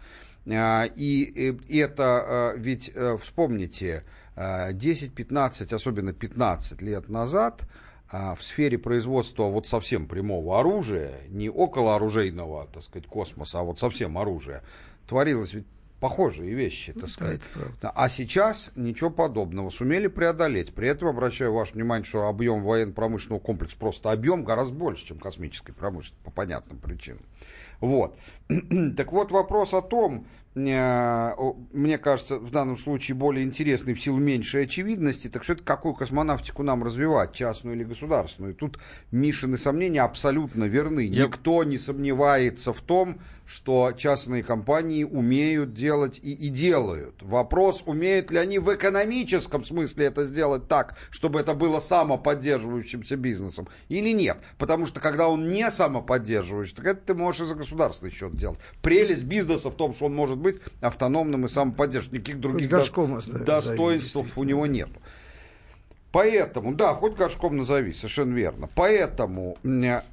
А, и это, а, ведь э, вспомните, 10-15, особенно 15 лет назад, а, в сфере производства вот совсем прямого оружия, не околооружейного, так сказать, космоса, а вот совсем оружия, творилось ведь похожие вещи, так сказать. Да, а сейчас ничего подобного. Сумели преодолеть. При этом обращаю ваше внимание, что объем военно-промышленного комплекса, просто объем гораздо больше, чем космической промышленности, по понятным причинам. Вот. так вот, вопрос о том, э, мне кажется, в данном случае более интересный в силу меньшей очевидности, так все-таки какую космонавтику нам развивать, частную или государственную? Тут Мишины сомнения абсолютно верны. Я... Никто не сомневается в том, что частные компании умеют делать и, и делают. Вопрос, умеют ли они в экономическом смысле это сделать так, чтобы это было самоподдерживающимся бизнесом, или нет. Потому что когда он не самоподдерживающий, так это ты можешь и за государственный счет делать. Прелесть бизнеса в том, что он может быть автономным и самоподдерживающим. Никаких других до... достоинств у него нет. Поэтому, да, хоть горшком назови, совершенно верно. Поэтому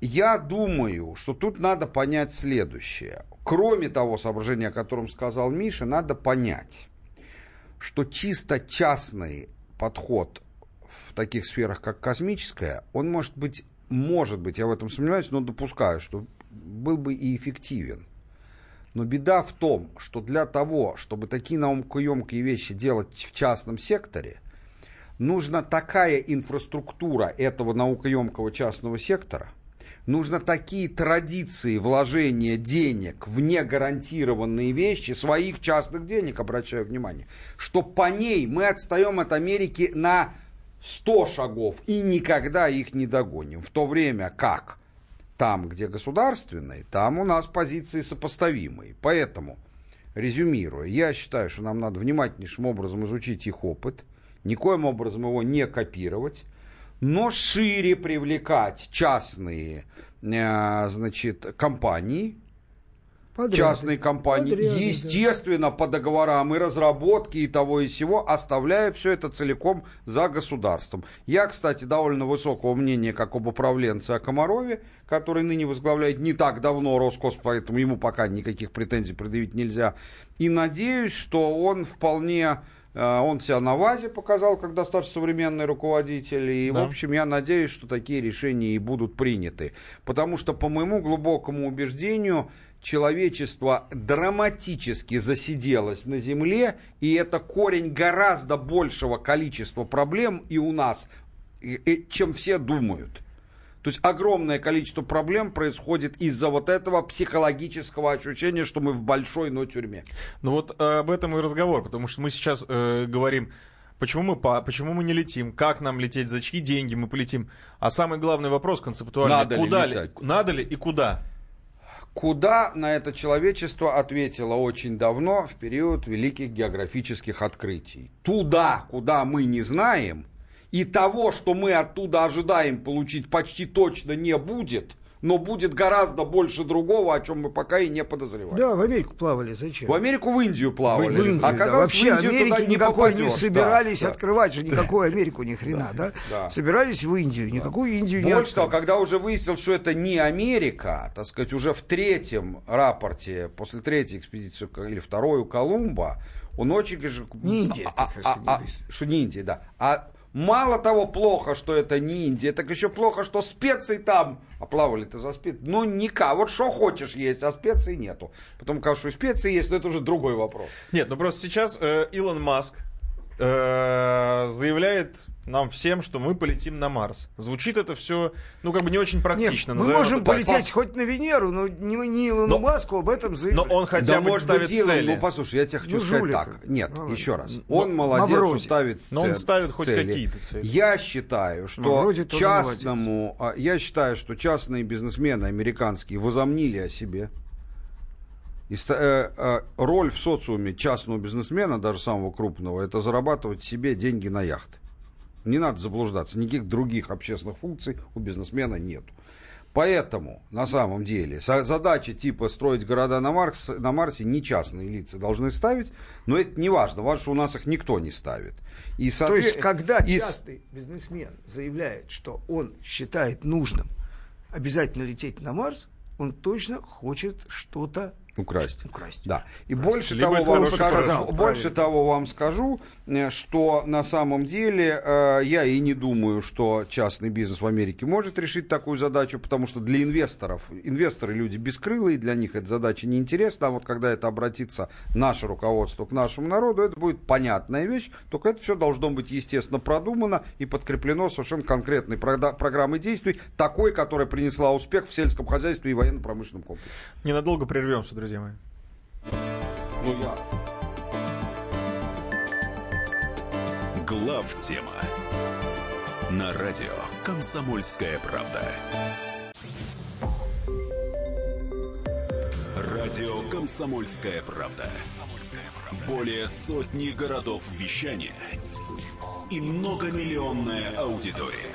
я думаю, что тут надо понять следующее. Кроме того соображения, о котором сказал Миша, надо понять, что чисто частный подход в таких сферах, как космическая, он может быть, может быть, я в этом сомневаюсь, но допускаю, что был бы и эффективен. Но беда в том, что для того, чтобы такие наукоемкие вещи делать в частном секторе, нужна такая инфраструктура этого наукоемкого частного сектора, нужно такие традиции вложения денег в негарантированные вещи, своих частных денег, обращаю внимание, что по ней мы отстаем от Америки на 100 шагов и никогда их не догоним. В то время как там, где государственные, там у нас позиции сопоставимые. Поэтому, резюмируя, я считаю, что нам надо внимательнейшим образом изучить их опыт, никоим образом его не копировать, но шире привлекать частные э, значит, компании, Подряды. частные компании, Подряды, естественно, да. по договорам и разработки и того и сего, оставляя все это целиком за государством. Я, кстати, довольно высокого мнения, как об управленце о Комарове, который ныне возглавляет не так давно Роскос, поэтому ему пока никаких претензий предъявить нельзя. И надеюсь, что он вполне он себя на ВАЗе показал, как достаточно современный руководитель. И, да. в общем, я надеюсь, что такие решения и будут приняты. Потому что, по моему глубокому убеждению, человечество драматически засиделось на Земле, и это корень гораздо большего количества проблем и у нас, чем все думают. То есть огромное количество проблем происходит из-за вот этого психологического ощущения, что мы в большой, но тюрьме. Ну вот э, об этом и разговор, потому что мы сейчас э, говорим, почему мы, по, почему мы не летим, как нам лететь, за чьи деньги мы полетим. А самый главный вопрос концептуальный, надо куда ли, ли надо ли и куда? Куда на это человечество ответило очень давно, в период великих географических открытий. Туда, куда мы не знаем, и того, что мы оттуда ожидаем получить, почти точно не будет, но будет гораздо больше другого, о чем мы пока и не подозреваем. Да, в Америку плавали, зачем? В Америку, в Индию плавали. В Индию, да. Оказалось, Вообще в Индию Америки туда не никакой попадешь. не собирались Да, да. открывать же никакую Америку ни хрена, да? да. Собирались в Индию, никакую Индию не Больше того, когда уже выяснил, что это не Америка, так сказать, уже в третьем рапорте, после третьей экспедиции или второй у Колумба, он очень... Не Индия, а- а- а-. Что не Индия, да. А мало того плохо, что это не Индия, так еще плохо, что специй там, а плавали-то за специй, ну никак, вот что хочешь есть, а специй нету. Потом, конечно, специи есть, но это уже другой вопрос. Нет, ну просто сейчас э, Илон Маск э, заявляет нам всем, что мы полетим на Марс. Звучит это все, ну, как бы не очень Нет, практично. мы назовем можем это так. полететь хоть на Венеру, но не, не Илону Но- Маску об этом заявить. Но он хотя да, бы может ставит быть, Илон, цели. ну послушай, я тебе хочу Ну, сказать жулик. так. Нет, Ну, еще раз. ну, Он молодец, что Мавроди. ставит Но он ставит хоть цели. какие-то цели. Я считаю, что Мавроди частному, а, я считаю, что частные бизнесмены американские возомнили о себе. И э, э, роль в социуме частного бизнесмена, даже самого крупного, это зарабатывать себе деньги на яхты. Не надо заблуждаться, никаких других общественных функций у бизнесмена нету. Поэтому, на самом деле, задача типа строить города на, Марс, на Марсе не частные лица должны ставить, но это не важно, важно, что у нас их никто не ставит. И, То есть, когда и частный бизнесмен заявляет, что он считает нужным обязательно лететь на Марс, он точно хочет что-то Украсть. Украсть. Да. И больше Либо того, вам скажу, подсказал, больше правильно. того вам скажу, что на самом деле э, я и не думаю, что частный бизнес в Америке может решить такую задачу, потому что для инвесторов, инвесторы люди бескрылые, для них эта задача неинтересна, а вот когда это обратится наше руководство к нашему народу, это будет понятная вещь, только это все должно быть, естественно, продумано и подкреплено совершенно конкретной прода- программой действий, такой, которая принесла успех в сельском хозяйстве и военно-промышленном комплексе. Ненадолго прервемся, друзья мои. Ну, я... Глав тема на радио Комсомольская правда. Радио Комсомольская правда. Более сотни городов вещания и многомиллионная аудитория.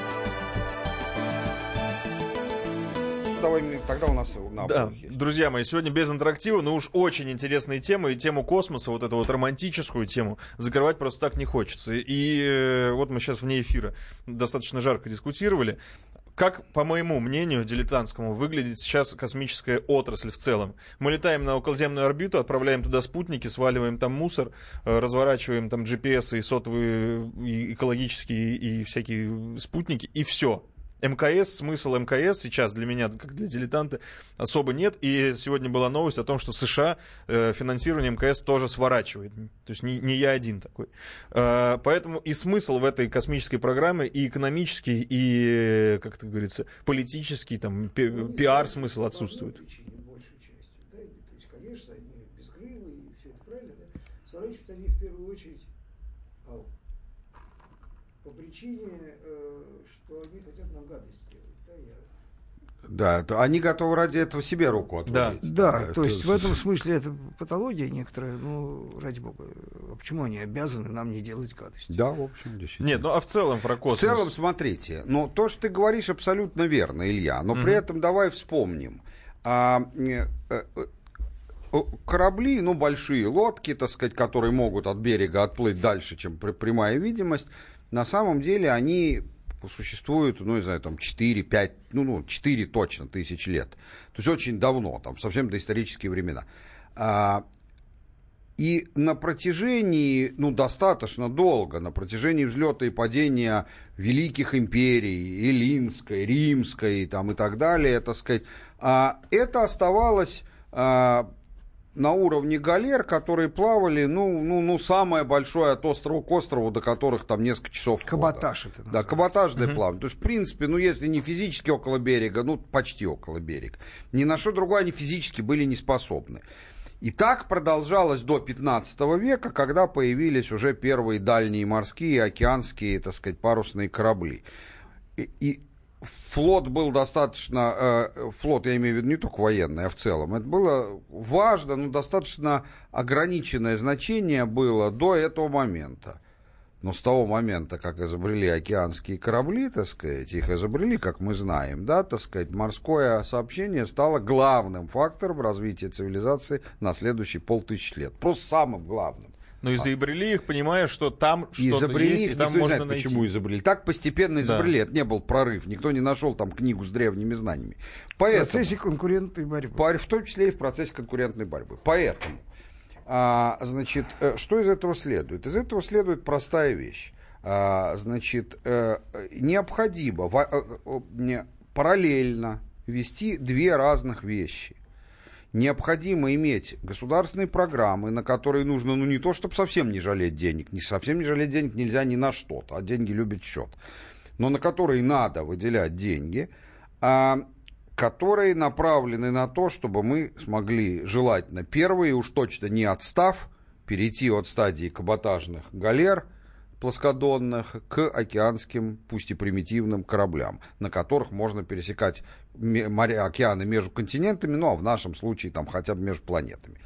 Давай, тогда у нас на Да, есть. друзья мои, сегодня без интерактива, но уж очень интересные темы, и тему космоса, вот эту вот романтическую тему, закрывать просто так не хочется. И э, вот мы сейчас вне эфира достаточно жарко дискутировали. Как, по моему мнению, дилетантскому, выглядит сейчас космическая отрасль в целом? Мы летаем на околоземную орбиту, отправляем туда спутники, сваливаем там мусор, э, разворачиваем там GPS и сотовые, и экологические, и всякие спутники, и все. МКС, смысл МКС сейчас для меня, как для дилетанта, особо нет. И сегодня была новость о том, что США э, финансирование МКС тоже сворачивает. То есть не, не я один такой. Э, поэтому и смысл в этой космической программе и экономический, и, как это говорится, политический, там, пи- отсутствует. все это правильно, да, сворачивают они в первую очередь по причине, что они хотят нам гадость сделать, да, я... Да, то они готовы ради этого себе руку отрубить. Да, Это- то есть в этом смысле это патология некоторая, ну, ради бога, а почему они обязаны нам не делать гадость? Да, в общем, действительно. Нет, ну а в целом про В космос. целом, смотрите, ну, то, что ты говоришь, абсолютно верно, Илья, но при этом давай вспомним. А, э, э, э, корабли, ну, большие лодки, так сказать, которые могут от берега отплыть дальше, чем прямая видимость, на самом деле они существуют, ну, не знаю, там 4-5, ну, ну, 4 точно тысяч лет. То есть очень давно, там, совсем доисторические времена. А, и на протяжении, ну, достаточно долго, на протяжении взлета и падения великих империй, Эллинской, Римской там, и так далее, так сказать, а, это оставалось а, на уровне галер, которые плавали, ну, ну, ну, самое большое от острова к острову, до которых там несколько часов. Каботаж это Да, каботажное угу. плавание. То есть, в принципе, ну, если не физически около берега, ну, почти около берега, ни на что другое они физически были не способны. И так продолжалось до 15 века, когда появились уже первые дальние морские, океанские, так сказать, парусные корабли. И, и флот был достаточно, э, флот, я имею в виду не только военный, а в целом, это было важно, но достаточно ограниченное значение было до этого момента. Но с того момента, как изобрели океанские корабли, так сказать, их изобрели, как мы знаем, да, так сказать, морское сообщение стало главным фактором развития цивилизации на следующие полтысячи лет. Просто самым главным. Но ну, изобрели их, понимая, что там что-то есть, и там можно знает, найти. почему изобрели. Так постепенно изобрели. Да. Это не был прорыв. Никто не нашел там книгу с древними знаниями. Поэтому, в процессе конкурентной борьбы. В том числе и в процессе конкурентной борьбы. Поэтому, а, значит, э, что из этого следует? Из этого следует простая вещь. А, значит, а, необходимо а, не, параллельно вести две разных вещи необходимо иметь государственные программы, на которые нужно, ну, не то, чтобы совсем не жалеть денег, не совсем не жалеть денег нельзя ни на что-то, а деньги любят счет, но на которые надо выделять деньги, а, которые направлены на то, чтобы мы смогли желательно первые, уж точно не отстав, перейти от стадии каботажных галер – плоскодонных к океанским, пусть и примитивным кораблям, на которых можно пересекать моря, океаны между континентами, ну а в нашем случае там хотя бы между планетами.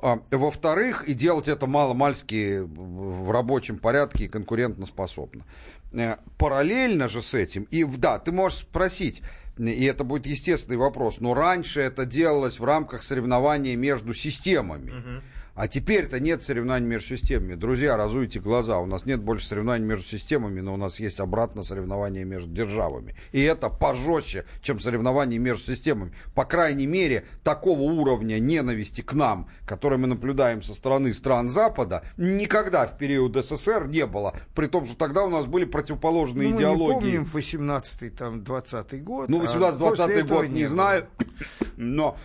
А, во-вторых, и делать это мало-мальски в рабочем порядке и конкурентно способно. Э, параллельно же с этим, и да, ты можешь спросить, и это будет естественный вопрос, но раньше это делалось в рамках соревнования между системами. Uh-huh. А теперь-то нет соревнований между системами. Друзья, разуйте глаза. У нас нет больше соревнований между системами, но у нас есть обратно соревнования между державами. И это пожестче, чем соревнования между системами. По крайней мере, такого уровня ненависти к нам, который мы наблюдаем со стороны стран Запада, никогда в период СССР не было. При том, что тогда у нас были противоположные ну, идеологии. Мы не помним 18-й, там, 20-й год. Ну, 18-20 а год не, не знаю. Но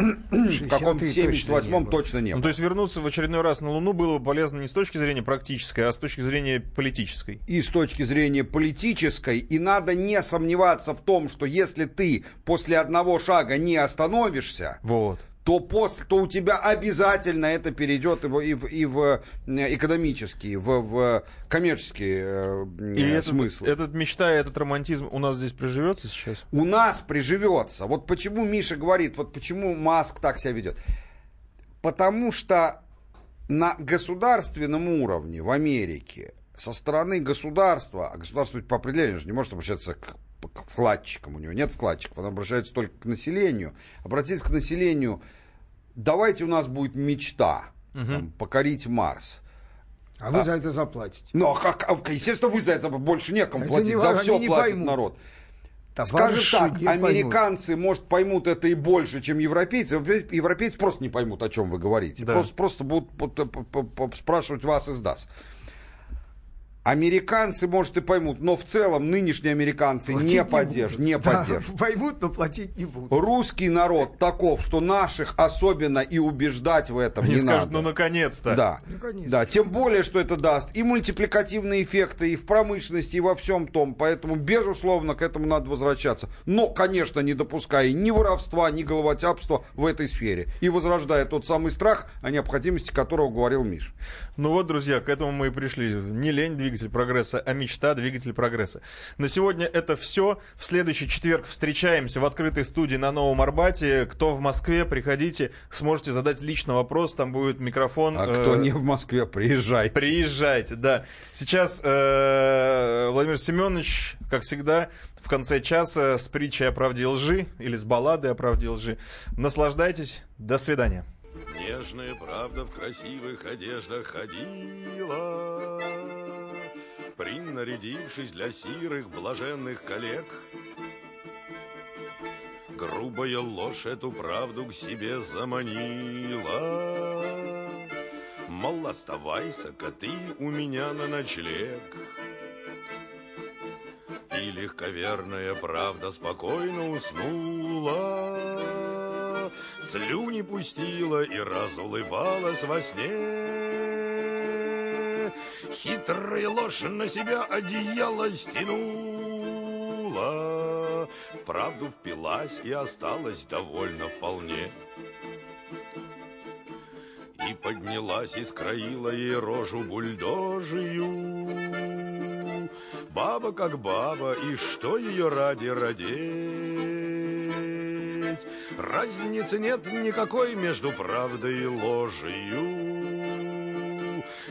в каком-то 78-м точно не было. Ну, то есть вернуться в очередной раз на Луну было бы полезно не с точки зрения практической, а с точки зрения политической. И с точки зрения политической. И надо не сомневаться в том, что если ты после одного шага не остановишься, вот то, после, то у тебя обязательно это перейдет и в, и в, и в э, экономические, в, в коммерческие э, и э, смыслы. Этот, этот мечта, этот романтизм у нас здесь приживется сейчас? У нас приживется. Вот почему Миша говорит, вот почему Маск так себя ведет. Потому что на государственном уровне в Америке со стороны государства, а государство по определению же не может обращаться к к вкладчикам, у него нет вкладчиков, он обращается только к населению. Обратиться к населению, давайте у нас будет мечта угу. там, покорить Марс. А вы а, за это заплатите. Ну, а как, а, естественно, вы за это больше некому это платить, не, за все платит поймут. народ. Скажем так, американцы, поймут. может, поймут это и больше, чем европейцы. Европейцы просто не поймут, о чем вы говорите. Да. Просто, просто будут спрашивать вас из ДАС. Американцы, может, и поймут, но в целом нынешние американцы платить не поддержат. Не, не да, Поймут, но платить не будут. Русский народ таков, что наших особенно и убеждать в этом Они не скажут, надо. ну наконец-то. Да. Наконец да, тем более, что это даст и мультипликативные эффекты, и в промышленности, и во всем том. Поэтому, безусловно, к этому надо возвращаться. Но, конечно, не допуская ни воровства, ни головотяпства в этой сфере. И возрождая тот самый страх, о необходимости которого говорил Миш. Ну вот, друзья, к этому мы и пришли. Не лень двигаться двигатель прогресса, а мечта двигатель прогресса. На сегодня это все. В следующий четверг встречаемся в открытой студии на Новом Арбате. Кто в Москве, приходите, сможете задать лично вопрос, там будет микрофон. А кто не в Москве, приезжайте. Приезжайте, да. Сейчас э, Владимир Семенович, как всегда, в конце часа с притчей о правде и лжи или с балладой о правде и лжи. Наслаждайтесь. До свидания. Нежная правда в красивых одеждах ходила принарядившись для сирых блаженных коллег. Грубая ложь эту правду к себе заманила. Мол, оставайся-ка ты у меня на ночлег. И легковерная правда спокойно уснула слюни пустила и разулыбалась во сне. Хитрая ложь на себя одеяло стянула, Вправду впилась и осталась довольно вполне. И поднялась и скроила ей рожу бульдожию. Баба как баба, и что ее ради родить? Разницы нет никакой между правдой и ложью,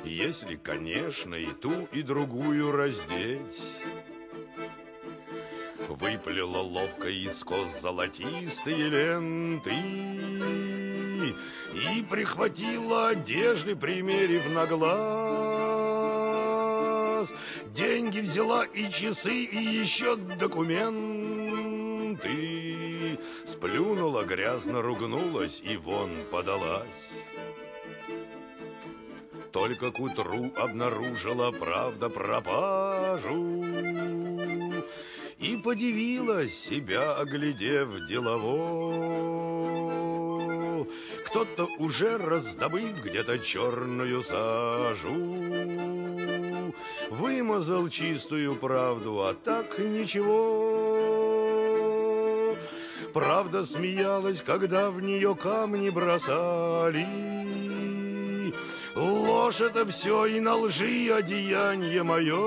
Если, конечно, и ту, и другую раздеть. Выплела ловко из кос золотистые ленты И прихватила одежды, примерив на глаз. Деньги взяла и часы, и еще документы. Сплюнула, грязно ругнулась и вон подалась. Только к утру обнаружила правда пропажу. И подивилась себя, оглядев делово. Кто-то уже раздобыв где-то черную сажу. Вымазал чистую правду, а так ничего. Правда смеялась, когда в нее камни бросали Ложь это все и на лжи одеяние мое.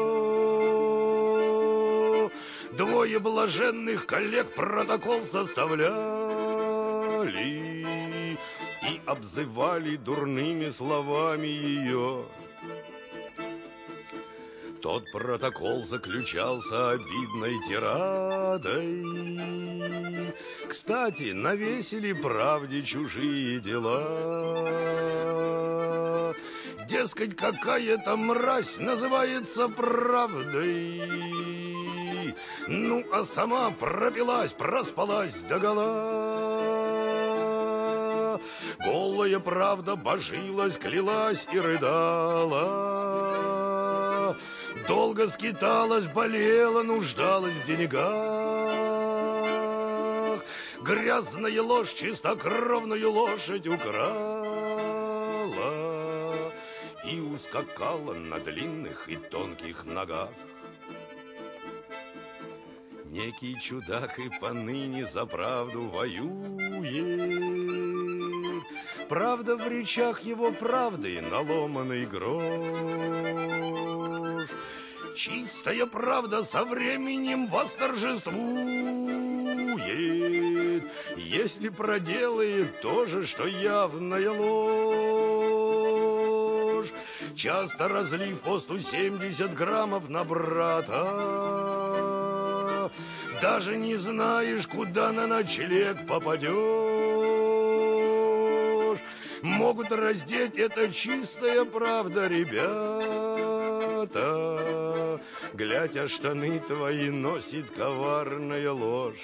Двое блаженных коллег протокол составляли И обзывали дурными словами ее. Тот протокол заключался обидной тирадой. Кстати, навесили правде чужие дела. Дескать, какая-то мразь называется правдой. Ну, а сама пропилась, проспалась догола. Голая правда божилась, клялась и рыдала. Долго скиталась, болела, нуждалась в деньгах. Грязная ложь чистокровную лошадь украла И ускакала на длинных и тонких ногах. Некий чудак и поныне за правду воюет. Правда в речах его правды наломанный грош. Чистая правда со временем восторжествует, Если проделает то же, что явная ложь. Часто разлив по 170 граммов на брата, Даже не знаешь, куда на ночлег попадешь. Могут раздеть, это чистая правда, ребята. Глядь, а штаны твои носит коварная ложь.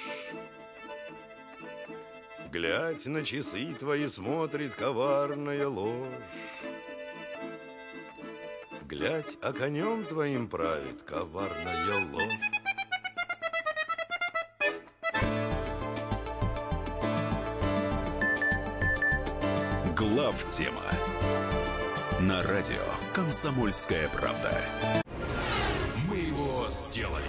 Глядь, на часы твои смотрит коварная ложь. Глядь, а конем твоим правит коварная ложь. Глав тема на радио Комсомольская правда. Мы его сделали.